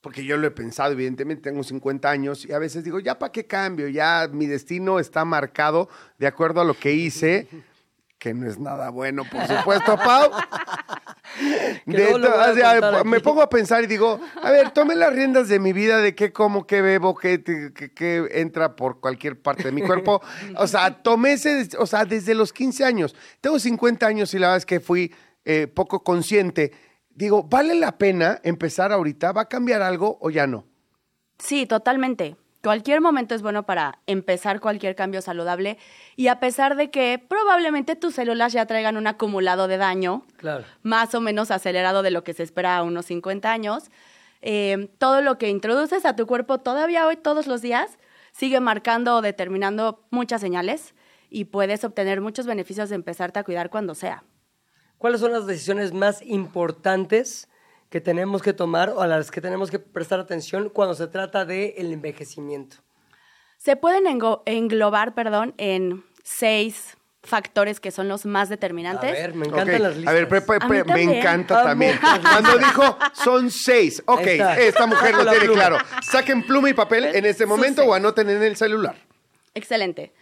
porque yo lo he pensado, evidentemente tengo 50 años y a veces digo, ya para qué cambio, ya mi destino está marcado de acuerdo a lo que hice, que no es nada bueno, por supuesto, Pau. De o sea, me pongo a pensar y digo, a ver, tome las riendas de mi vida, de qué como, qué bebo, qué, qué- qué entra por cualquier parte de mi cuerpo. O sea, tomé ese, o sea, desde los 15 años. Tengo 50 años y la verdad es que fui eh, poco consciente. Digo, ¿vale la pena empezar ahorita? ¿Va a cambiar algo o ya no? Sí, totalmente. Cualquier momento es bueno para empezar cualquier cambio saludable y a pesar de que probablemente tus células ya traigan un acumulado de daño, Claro. más o menos acelerado de lo que se espera a unos 50 años, eh, todo lo que introduces a tu cuerpo todavía hoy, todos los días, sigue marcando o determinando muchas señales y puedes obtener muchos beneficios de empezarte a cuidar cuando sea. ¿Cuáles son las decisiones más importantes que tenemos que tomar o a las que tenemos que prestar atención cuando se trata del envejecimiento? Se pueden englobar, perdón, en seis factores que son los más determinantes. A ver, me encantan las listas. A ver, pre- pre- A pre- me también. encanta también. Cuando dijo son seis. Ok, esta mujer lo tiene pluma. claro. Saquen pluma y papel en este momento o anoten en el celular. Excelente.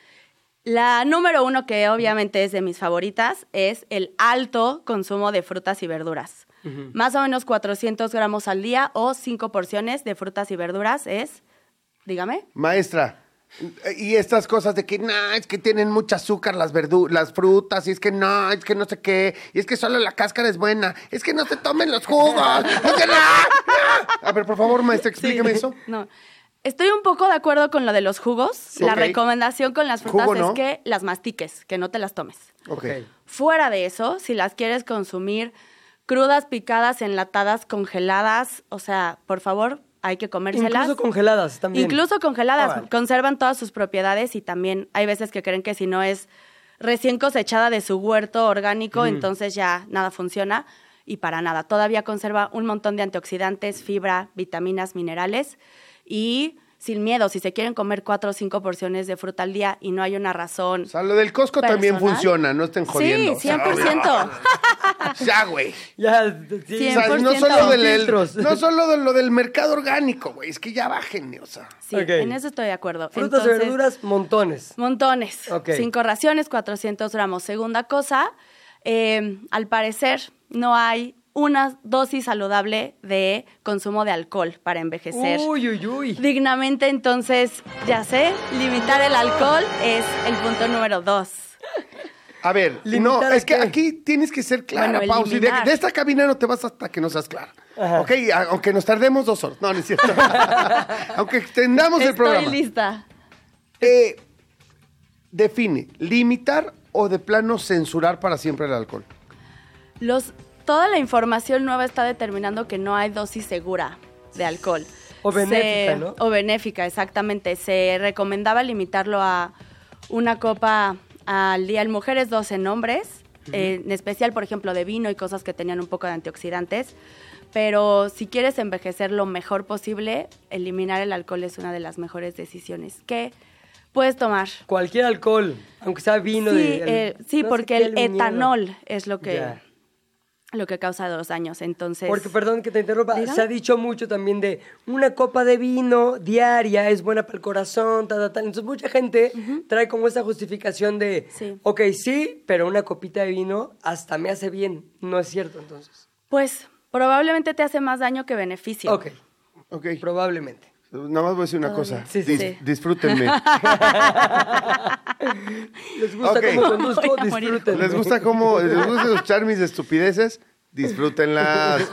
La número uno, que obviamente es de mis favoritas, es el alto consumo de frutas y verduras. Más o menos 400 gramos al día o 5 porciones de frutas y verduras es, dígame, Maestra, y estas cosas de que no, es que tienen mucho azúcar las verdu las frutas, y es que no, es que no sé qué, y es que solo la cáscara es buena, es que no se tomen los jugos. no que no, no. A ver, por favor, maestra, explíqueme eso. No. Estoy un poco de acuerdo con lo de los jugos. La recomendación con las frutas Jugo, ¿no? es que las mastiques, que no te las tomes. Ok. Fuera de eso, si las quieres consumir crudas, picadas, enlatadas, congeladas, o sea, por favor, hay que comérselas. Incluso congeladas también. Incluso congeladas, Órale. conservan todas sus propiedades y también hay veces que creen que si no es recién cosechada de su huerto orgánico, entonces ya nada funciona y para nada. Todavía conserva un montón de antioxidantes, fibra, vitaminas, minerales y sin miedo, si se quieren comer cuatro o cinco porciones de fruta al día y no hay una razón. O sea, lo del Costco también funciona, no estén jodiendo. Sí, O sea, 100%. Ya, güey. Ya, sí. O sea, no 100%. solo, del, el- Filtros. no solo de lo del mercado orgánico, güey, es que ya bajen, o sea. Sí, Ok. en eso estoy de acuerdo. Frutas y verduras, montones. Montones. Ok. Cinco raciones, 400 gramos. Segunda cosa, eh, al parecer no hay una dosis saludable de consumo de alcohol para envejecer Uy, uy, uy. dignamente. Entonces, ya sé, limitar el alcohol es el punto número dos. A ver, no, ¿Limitar a es que aquí tienes que ser clara, Bueno, Pau. Si de, esta cabina no te vas hasta que no seas clara. Ajá. Ok, a- aunque nos tardemos dos horas. No, no es cierto. aunque extendamos el Estoy programa. lista. Eh, define, limitar o de plano censurar para siempre el alcohol. Los, toda la información nueva está determinando que no hay dosis segura de alcohol. O benéfica, Se- ¿no? O benéfica, exactamente. Se recomendaba limitarlo a una copa al día en mujeres, dos en hombres. eh, en especial, por ejemplo, de vino y cosas que tenían un poco de antioxidantes. Pero si quieres envejecer lo mejor posible, eliminar el alcohol es una de las mejores decisiones que puedes tomar. Cualquier alcohol, aunque sea vino sí, de... eh, sí, no porque el etanol es lo que, Ya. Lo que causa los daños. Entonces, Porque, perdón que te interrumpa, se ha dicho mucho también de una copa de vino diaria es buena para el corazón, tal, tal, tal. Entonces, mucha gente trae como esa justificación de, Sí. ok, sí, pero una copita de vino hasta me hace bien. No es cierto, entonces. pues probablemente te hace más daño que beneficio. Ok, Ok. probablemente. Nada más voy a decir una cosa. Sí, sí, Dis- sí. Disfrútenme. ¿Les gusta Ok. cómo conduzco? Disfruten. ¿Les gusta cómo, les gusta escuchar mis estupideces? Disfrútenlas.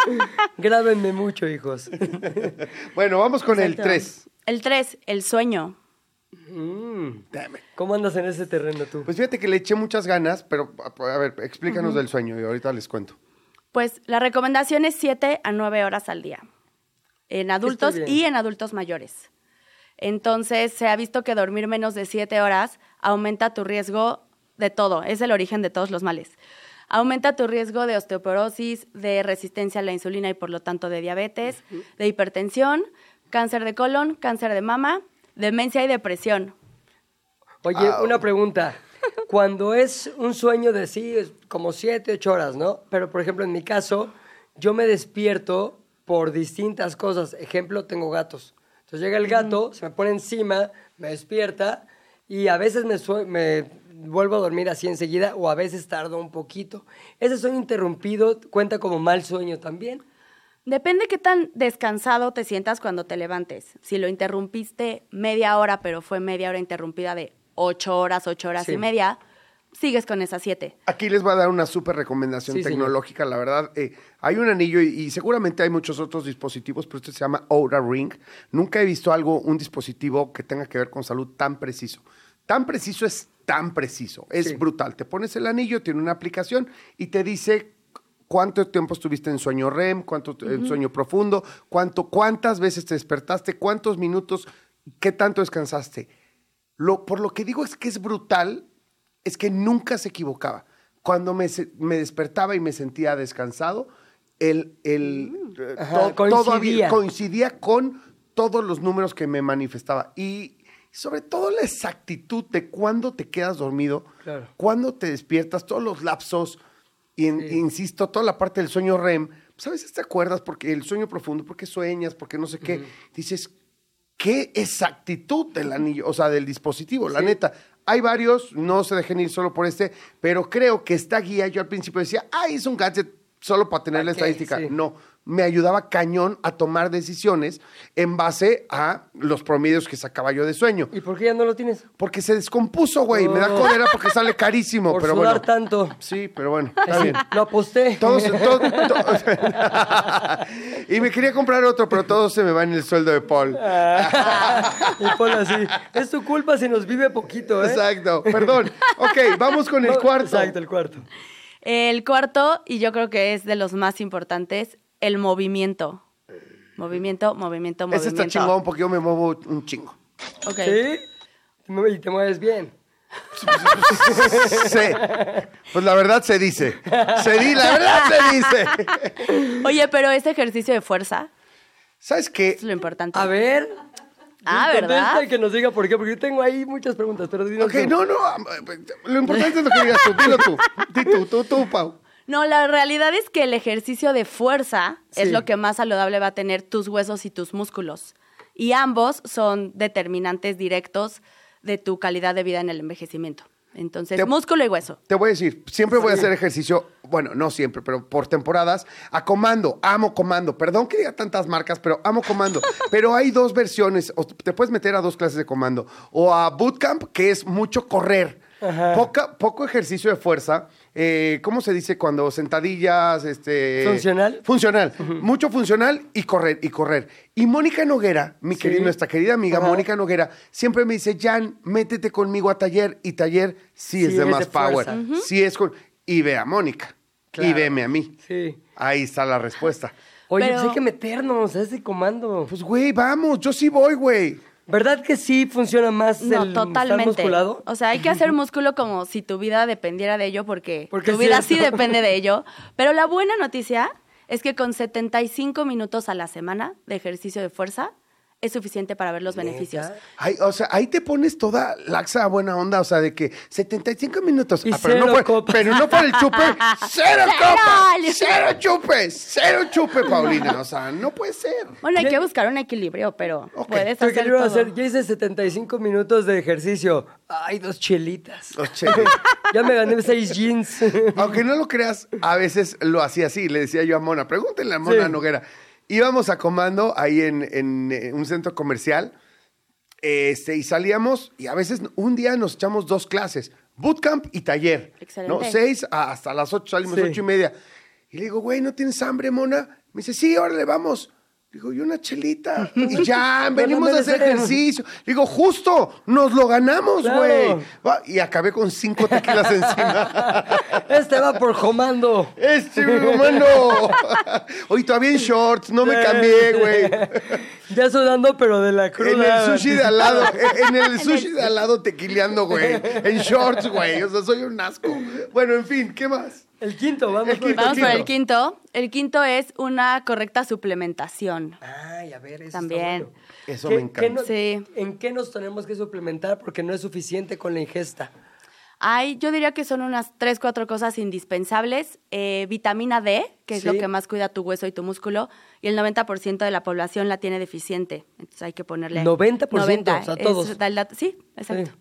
Grábenme mucho, hijos. Bueno, vamos con el Exacto. 3. El 3, el sueño. Mm. ¿Cómo andas en ese terreno tú? Pues fíjate que le eché muchas ganas, pero a a ver, explícanos del sueño y ahorita les cuento. Pues la recomendación es 7 a 9 horas al día. En adultos y en adultos mayores. Entonces, se ha visto que dormir menos de 7 horas aumenta tu riesgo de todo. Es el origen de todos los males. Aumenta tu riesgo de osteoporosis, de resistencia a la insulina y por lo tanto de diabetes, de hipertensión, cáncer de colon, cáncer de mama, demencia y depresión. Oye, una pregunta. Cuando es un sueño de sí, es como siete, ocho horas, ¿no? Pero, por ejemplo, en mi caso, yo me despierto por distintas cosas. Ejemplo, tengo gatos. Entonces llega el gato, se me pone encima, me despierta y a veces me, me vuelvo a dormir así enseguida o a veces tardo un poquito. Ese sueño interrumpido cuenta como mal sueño también. Depende qué tan descansado te sientas cuando te levantes. Si lo interrumpiste media hora, pero fue media hora interrumpida de ocho horas, ocho horas Sí. y media, sigues con esas siete. Aquí les voy a dar una súper recomendación Sí, señor. tecnológica, la verdad. eh, hay un anillo y, y seguramente hay muchos otros dispositivos, pero este se llama Oura Ring. Nunca he visto algo, un dispositivo que tenga que ver con salud tan preciso. Tan preciso es tan preciso, es Sí. brutal. Te pones el anillo, tiene una aplicación y te dice cuánto tiempo estuviste en sueño REM, cuánto en sueño profundo, cuánto, cuántas veces te despertaste, cuántos minutos, qué tanto descansaste. Lo, por lo que digo es que es brutal, es que nunca se equivocaba. Cuando me, me despertaba y me sentía descansado, el, el, Ajá, to- todo coincidía. coincidía con todos los números que me manifestaba. Y sobre todo la exactitud de cuándo te quedas dormido, Claro. cuándo te despiertas, todos los lapsos, y en- insisto, toda la parte del sueño REM, pues a veces te acuerdas porque el sueño profundo, porque sueñas, porque no sé qué, dices, qué exactitud del anillo, o sea, del dispositivo, la neta. Hay varios, no se dejen ir solo por este, pero creo que esta guía, yo al principio decía, ay, es un gadget solo para tener la estadística. Sí. No, me ayudaba cañón a tomar decisiones en base a los promedios que sacaba yo de sueño. ¿Y por qué ya no lo tienes? Porque se descompuso, güey. Me da Oh. codera porque sale carísimo, Por pero sudar bueno. tanto. Sí, pero bueno, está bien. Lo aposté. Todos, todo- to- y me quería comprar otro, pero todo se me va en el sueldo de Paul. y ponlo así. Es tu culpa si nos vive poquito, ¿eh? Exacto, perdón. Ok, vamos con el cuarto. Exacto, el cuarto. El cuarto, y yo creo que es de los más importantes, el movimiento. Movimiento, movimiento, Ese movimiento. está chingón porque yo me muevo un chingo. Ok. ¿Sí? Y te mueves bien. Sí. Pues la verdad se dice. Se di, la verdad se dice. Oye, pero ese ejercicio de fuerza ¿Sabes qué? es lo importante. A ver. Ah, ¿verdad? que nos diga por qué, porque yo tengo ahí muchas preguntas, pero Ok, tú. no, no. Lo importante es lo que digas tú. Dilo tú. Di tú, tú, tú, Pau. No, la realidad es que el ejercicio de fuerza es lo que más saludable va a tener tus huesos y tus músculos. Y ambos son determinantes directos de tu calidad de vida en el envejecimiento. Entonces, Te- músculo y hueso. Te voy a decir, siempre voy a hacer ejercicio, bueno, no siempre, pero por temporadas, a comando, amo comando. Perdón que diga tantas marcas, pero amo comando. pero hay dos versiones, o te puedes meter a dos clases de comando, o a bootcamp, que es mucho correr. Poca, poco ejercicio de fuerza. Eh, ¿Cómo se dice cuando sentadillas? Este, ¿Funcional? Funcional. Mucho funcional y correr, y correr. Y Mónica Noguera, mi Sí. querida, nuestra querida amiga Ajá. Mónica Noguera, siempre me dice, Jan, métete conmigo a taller. Y taller sí, Sí, es de es más de power. fuerza. Sí es con... Y ve a Mónica. Y veme a mí. Sí. Ahí está la respuesta. Oye, Pero- pues hay que meternos a ese comando. Pues, güey, vamos. Yo sí voy, güey. ¿Verdad que sí funciona más No, el estar totalmente. musculado? O sea, hay que hacer músculo como si tu vida dependiera de ello, porque, Porque tu vida sí depende de ello. Pero la buena noticia es que con 75 minutos a la semana de ejercicio de fuerza es suficiente para ver los beneficios. Ay, o sea, ahí te pones toda laxa buena onda, o sea, de que 75 minutos. Y Ah, pero, no cero fue, copas. pero no por el chupe. ¡Cero copas! ¡Cero chupes! ¡Cero chupe, Paulina! O sea, no puede ser. Bueno, hay que buscar un equilibrio, pero Ok. puedes Yo hacer todo. hacer, ya hice 75 minutos de ejercicio. Ay, dos chelitas. Los cheles. ya me gané seis jeans. Aunque no lo creas, a veces lo hacía así. Le decía yo a Mona, pregúntenle a Mona Sí. Noguera. Íbamos a comando ahí en, en, eh, un centro comercial este, y salíamos y a veces un día nos echamos dos clases, bootcamp y taller. Excelente. ¿no? Seis a- hasta las ocho, salimos Sí. ocho y media. Y le digo, güey, ¿no tienes hambre, Mona? Me dice, sí, órale, vamos. Digo, y una chelita. Y ya, venimos a hacer ejercicio. Digo, justo, nos lo ganamos, güey. Y acabé con cinco tequilas encima. este va por comando. Este, mano. Oye, todavía en shorts, no me cambié, güey. Ya sudando, pero de la En cruda. el sushi de al lado, en el sushi de al lado tequileando, güey. En shorts, güey. O sea, soy un asco. Bueno, en fin, ¿qué más? El quinto, vamos. El por el quinto, Vamos por el quinto. El quinto es una correcta suplementación. Ay, a ver, eso También. Está bueno. Eso ¿Qué- me encanta. qué no- Sí. ¿En qué nos tenemos que suplementar? Porque no es suficiente con la ingesta. Hay, yo diría que son unas tres, cuatro cosas indispensables. Eh, vitamina D, que es lo que más cuida tu hueso y tu músculo, y el 90% de la población la tiene deficiente. Entonces hay que ponerle... 90%, o sea, es- todos. da el dato- sí, exacto. Sí.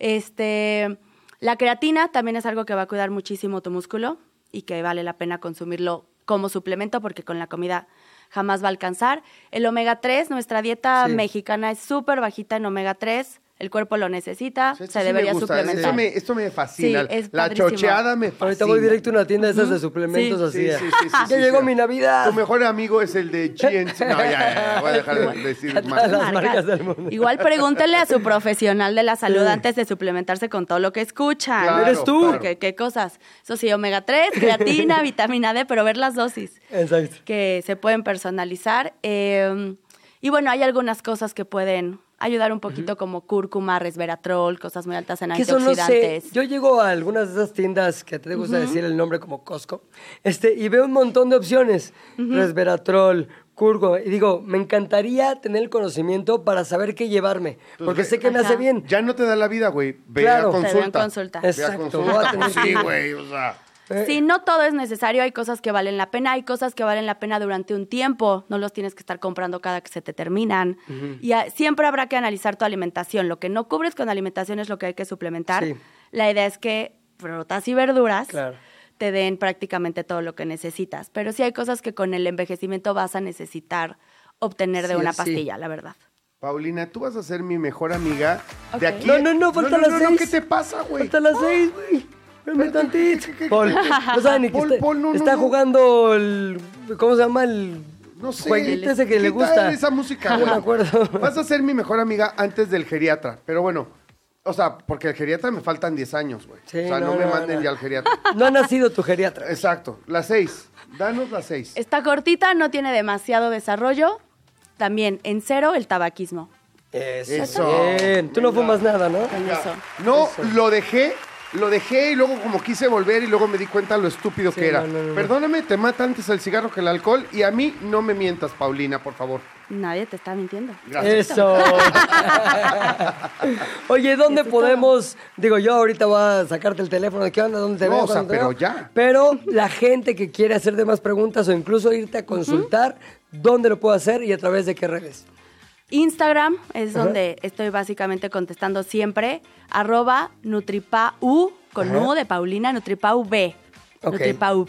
Este, la creatina también es algo que va a cuidar muchísimo tu músculo y que vale la pena consumirlo como suplemento porque con la comida jamás va a alcanzar. El omega 3, nuestra dieta Sí. mexicana es súper bajita en omega 3. El cuerpo lo necesita, se sí debería me gusta, suplementar. Esto me, esto me fascina. Sí, es la padrísimo. chocheada me fascina. Ahorita voy directo a una tienda de esas de suplementos Sí, así. sí, sí, sí, ya sí, llegó sí. mi Navidad. Tu mejor amigo es el de GNC. No, ya, ya, ya, voy a dejar de decir más. las marcas del mundo. Igual pregúntele a su profesional de la salud Sí. antes de suplementarse con todo lo que escuchan. Claro, Eres tú. claro. ¿Qué, qué cosas? Eso sí, omega 3, creatina, vitamina D, pero ver las dosis Exacto. que se pueden personalizar. Eh, y bueno, hay algunas cosas que pueden ayudar un poquito como cúrcuma, resveratrol, cosas muy altas en Que eso no sé. antioxidantes. Yo llego a algunas de esas tiendas que te gusta decir el nombre como Costco, este, y veo un montón de opciones. Resveratrol, curgo. Y digo, me encantaría tener el conocimiento para saber qué llevarme. Porque ve- sé que me hace bien. Ya no te da la vida, güey. Ve Claro. a Te consulta. consulta. Ve a Exacto, voy a consulta. Pues sí, güey, o sea. Eh, Sí, no todo es necesario, hay cosas que valen la pena, hay cosas que valen la pena durante un tiempo, no los tienes que estar comprando cada que se te terminan. Y ah, siempre habrá que analizar tu alimentación, lo que no cubres con alimentación es lo que hay que suplementar. Sí. La idea es que frutas y verduras Claro. te den prácticamente todo lo que necesitas, pero sí hay cosas que con el envejecimiento vas a necesitar obtener de Sí, una sí. pastilla, la verdad. Paulina, tú vas a ser mi mejor amiga de aquí. No, no, no, falta no, las no, no, seis. ¿Qué te pasa, güey? Falta las seis, güey. Espérame tantito. ¿qué, qué, qué, Paul, no saben ni que Paul, está, Paul, no, no, está no. jugando el... ¿Cómo se llama? El No sé. jueguito ese que le ¿Qué tal gusta. esa música, No me acuerdo. Vas a ser mi mejor amiga antes del geriatra. Pero bueno, o sea, porque el geriatra me faltan 10 años, güey. Sí, o sea, no, no, me no, manden no. ya al geriatra. No ha nacido tu geriatra. Exacto. Las 6. Danos las 6. Está cortita, no tiene demasiado desarrollo. También en cero el tabaquismo. Eso. Eso. Bien. Tú no fumas nada, ¿no? Eso. No, lo dejé, lo dejé y luego como quise volver y luego me di cuenta lo estúpido Sí, que era. no, no, no, no. Perdóname, te mata antes el cigarro que el alcohol y a mí no me mientas, Paulina, por favor. Nadie te está mintiendo. Gracias. Eso. Oye, ¿dónde Eso podemos? Digo, yo ahorita voy a sacarte el teléfono. ¿Qué onda? ¿Dónde te No, veo? o sea, ¿Dónde te pero ya. Pero la gente que quiere hacerte más preguntas o incluso irte a consultar, ¿dónde lo puedo hacer y a través de qué redes? Instagram es donde estoy básicamente contestando siempre. Arroba Nutripau con Ajá. U de Paulina, Nutripau B. Ok. Nutripau.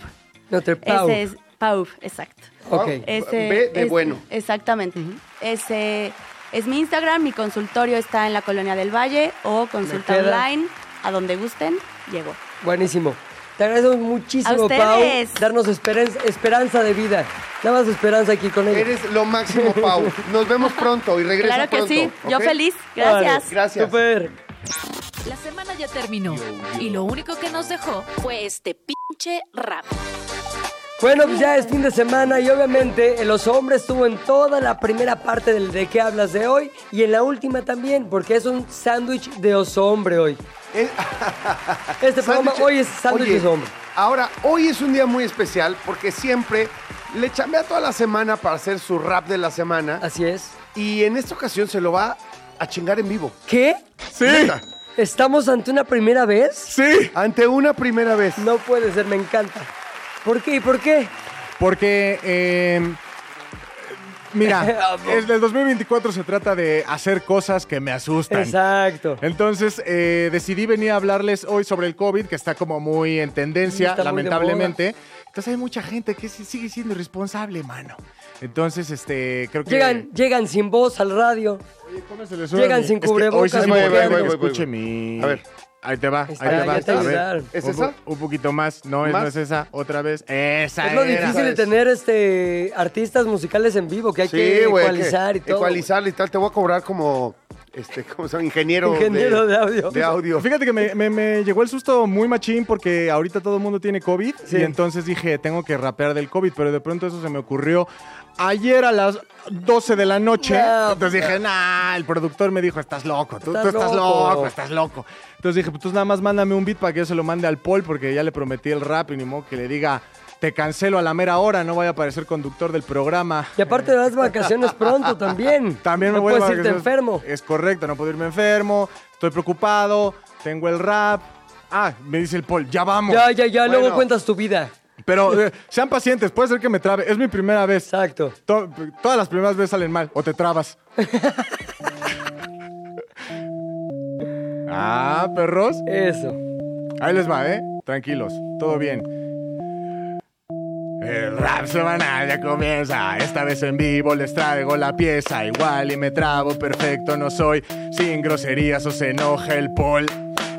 No te pau. Ese es Pau, exacto. Ok. Ese B de es- bueno. Exactamente. Ese es mi Instagram. Mi consultorio está en la Colonia del Valle o consulta online. A donde gusten, llego. Buenísimo. Te agradecemos muchísimo, Pau, darnos esperanza, esperanza de vida. Nada más esperanza aquí con ella. Eres lo máximo, Pau. Nos vemos pronto y regresa Claro que pronto. sí. Yo ¿ok? feliz. Gracias. Vale, Gracias. Súper. La semana ya terminó y lo único que nos dejó fue este pinche rap. Bueno, pues ya es fin de semana y obviamente el Oso Hombre estuvo en toda la primera parte del de qué hablas de hoy y en la última también, porque es un sándwich de Oso Hombre hoy. Este programa sándwich- hoy es sándwich de Oso Hombre. Ahora, hoy es un día muy especial porque siempre le chambea toda la semana para hacer su rap de la semana Así es. y en esta ocasión se lo va a chingar en vivo. ¿Qué? Sí. ¿Estamos ante una primera vez? Sí. Ante una primera vez. No puede ser, me encanta. ¿Por qué? ¿Y por qué? Porque, eh, mira, el del 2024 se trata de hacer cosas que me asustan. Exacto. Entonces eh, decidí venir a hablarles hoy sobre el COVID, que está como muy en tendencia, Está muy de lamentablemente. Entonces hay mucha gente que sí- sigue siendo irresponsable, mano. Entonces, este, creo que... Llegan, llegan sin voz al radio. Oye, ¿cómo se les sube llegan mi- sin es que cubrebocas, Hoy sí es voy, voy, importante voy, que voy, voy, escuche voy. mi... A ver. Ahí te va, ahí te va. te A ver, ayudaron. ¿Es un, esa? po- Un poquito más. No, es- ¿Más? no es esa. Otra vez. Esa Es lo era. difícil de tener este artistas musicales en vivo, que hay que güey, ecualizar y que- todo. Ecualizar y tal. Te voy a cobrar como, este, ¿cómo se llama? Ingeniero, Ingeniero de audio. De audio. Fíjate que me, me- me llegó el susto muy machín porque ahorita todo el mundo tiene COVID Sí. y entonces dije, tengo que rapear del COVID, pero de pronto eso se me ocurrió ayer a las 12 de la noche. No, entonces dije, nah, el productor me dijo, estás loco, tú, tú Estás estás loco. loco. estás loco. Entonces dije, pues tú nada más mándame un beat para que yo se lo mande al Paul porque ya le prometí el rap y ni modo que le diga, te cancelo a la mera hora, no vaya a aparecer conductor del programa. Y aparte de las vacaciones pronto también. También me no voy de puedes irte vacaciones. enfermo. Es correcto, no puedo irme enfermo, estoy preocupado, tengo el rap. Ah, me dice el Paul, ya vamos. Ya, ya, ya, luego Bueno, cuentas tu vida. Pero eh, sean pacientes, puede ser que me trabe. Es mi primera vez. Exacto. To- todas las primeras veces salen mal o te trabas. ah, perros. Eso. Ahí les va, ¿eh? Tranquilos, todo bien. El rap semanal ya comienza, esta vez en vivo les traigo la pieza, igual y me trabo, perfecto no soy, sin groserías o se enoja el pol.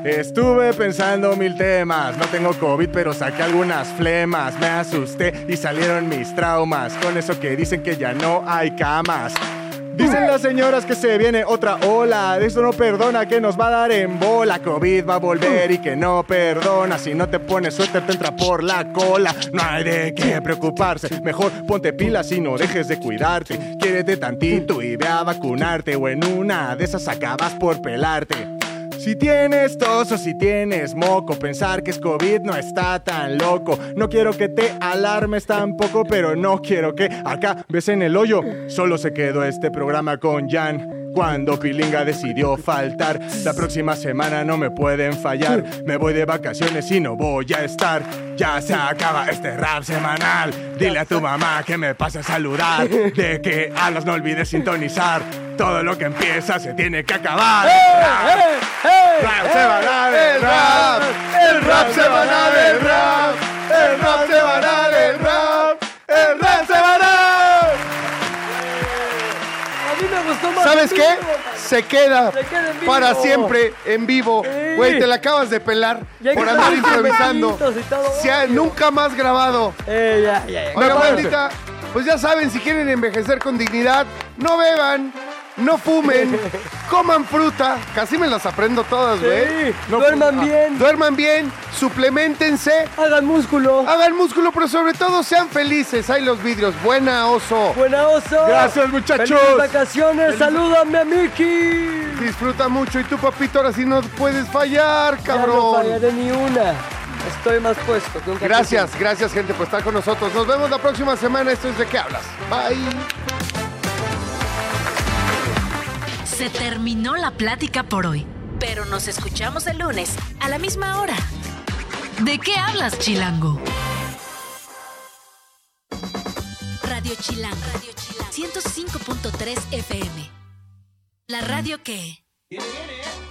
Estuve pensando mil temas, no tengo COVID pero saqué algunas flemas, me asusté y salieron mis traumas, con eso que dicen que ya no hay camas. Dicen las señoras que se viene otra ola. Esto no perdona que nos va a dar en bola. COVID va a volver y que no perdona. Si no te pones suéter, te entra por la cola. No hay de qué preocuparse. Mejor ponte pilas y no dejes de cuidarte. Quiérete tantito y ve a vacunarte. O en una de esas acabas por pelarte. Si tienes tos o si tienes moco, pensar que es COVID no está tan loco. No quiero que te alarmes tampoco, pero no quiero que acá ves en el hoyo. Solo se quedó este programa con Jan. Cuando Pilinga decidió faltar, la próxima semana no me pueden fallar. Me voy de vacaciones y no voy a estar. Ya se acaba este rap semanal. Dile a tu mamá que me pase a saludar. De que hablas, no olvides sintonizar. Todo lo que empieza se tiene que acabar. Rap semanal, el rap, el rap semanal, el rap, el rap semanal, ¿Sabes qué? Se queda Se para siempre en vivo. Sí. Güey, te la acabas de pelar por andar improvisando. Se ha- nunca más grabado. Eh, ya, ya, ya. Oiga, bandita, pues ya saben, si quieren envejecer con dignidad, no beban, no fumen, coman fruta. Casi me las aprendo todas, güey. Sí, No duerman fu- bien. Duerman bien, suplementense, Hagan músculo. hagan músculo, pero sobre todo sean felices. Hay los vidrios. Buena, oso. Buena oso. Gracias, muchachos. Felices vacaciones. Salúdame a Miki. Disfruta mucho y tú, papito, ahora sí no puedes fallar, Ya no cabrón. fallaré ni una. Estoy más puesto que un Gracias, gracias, gente, por estar con nosotros. Nos vemos la próxima semana. Esto es de qué hablas. Bye. Se terminó la plática por hoy, pero nos escuchamos el lunes a la misma hora. ¿De qué hablas, Chilango? Radio Chilango. Radio Chilango. 105.3 FM. La radio que... Viene bien.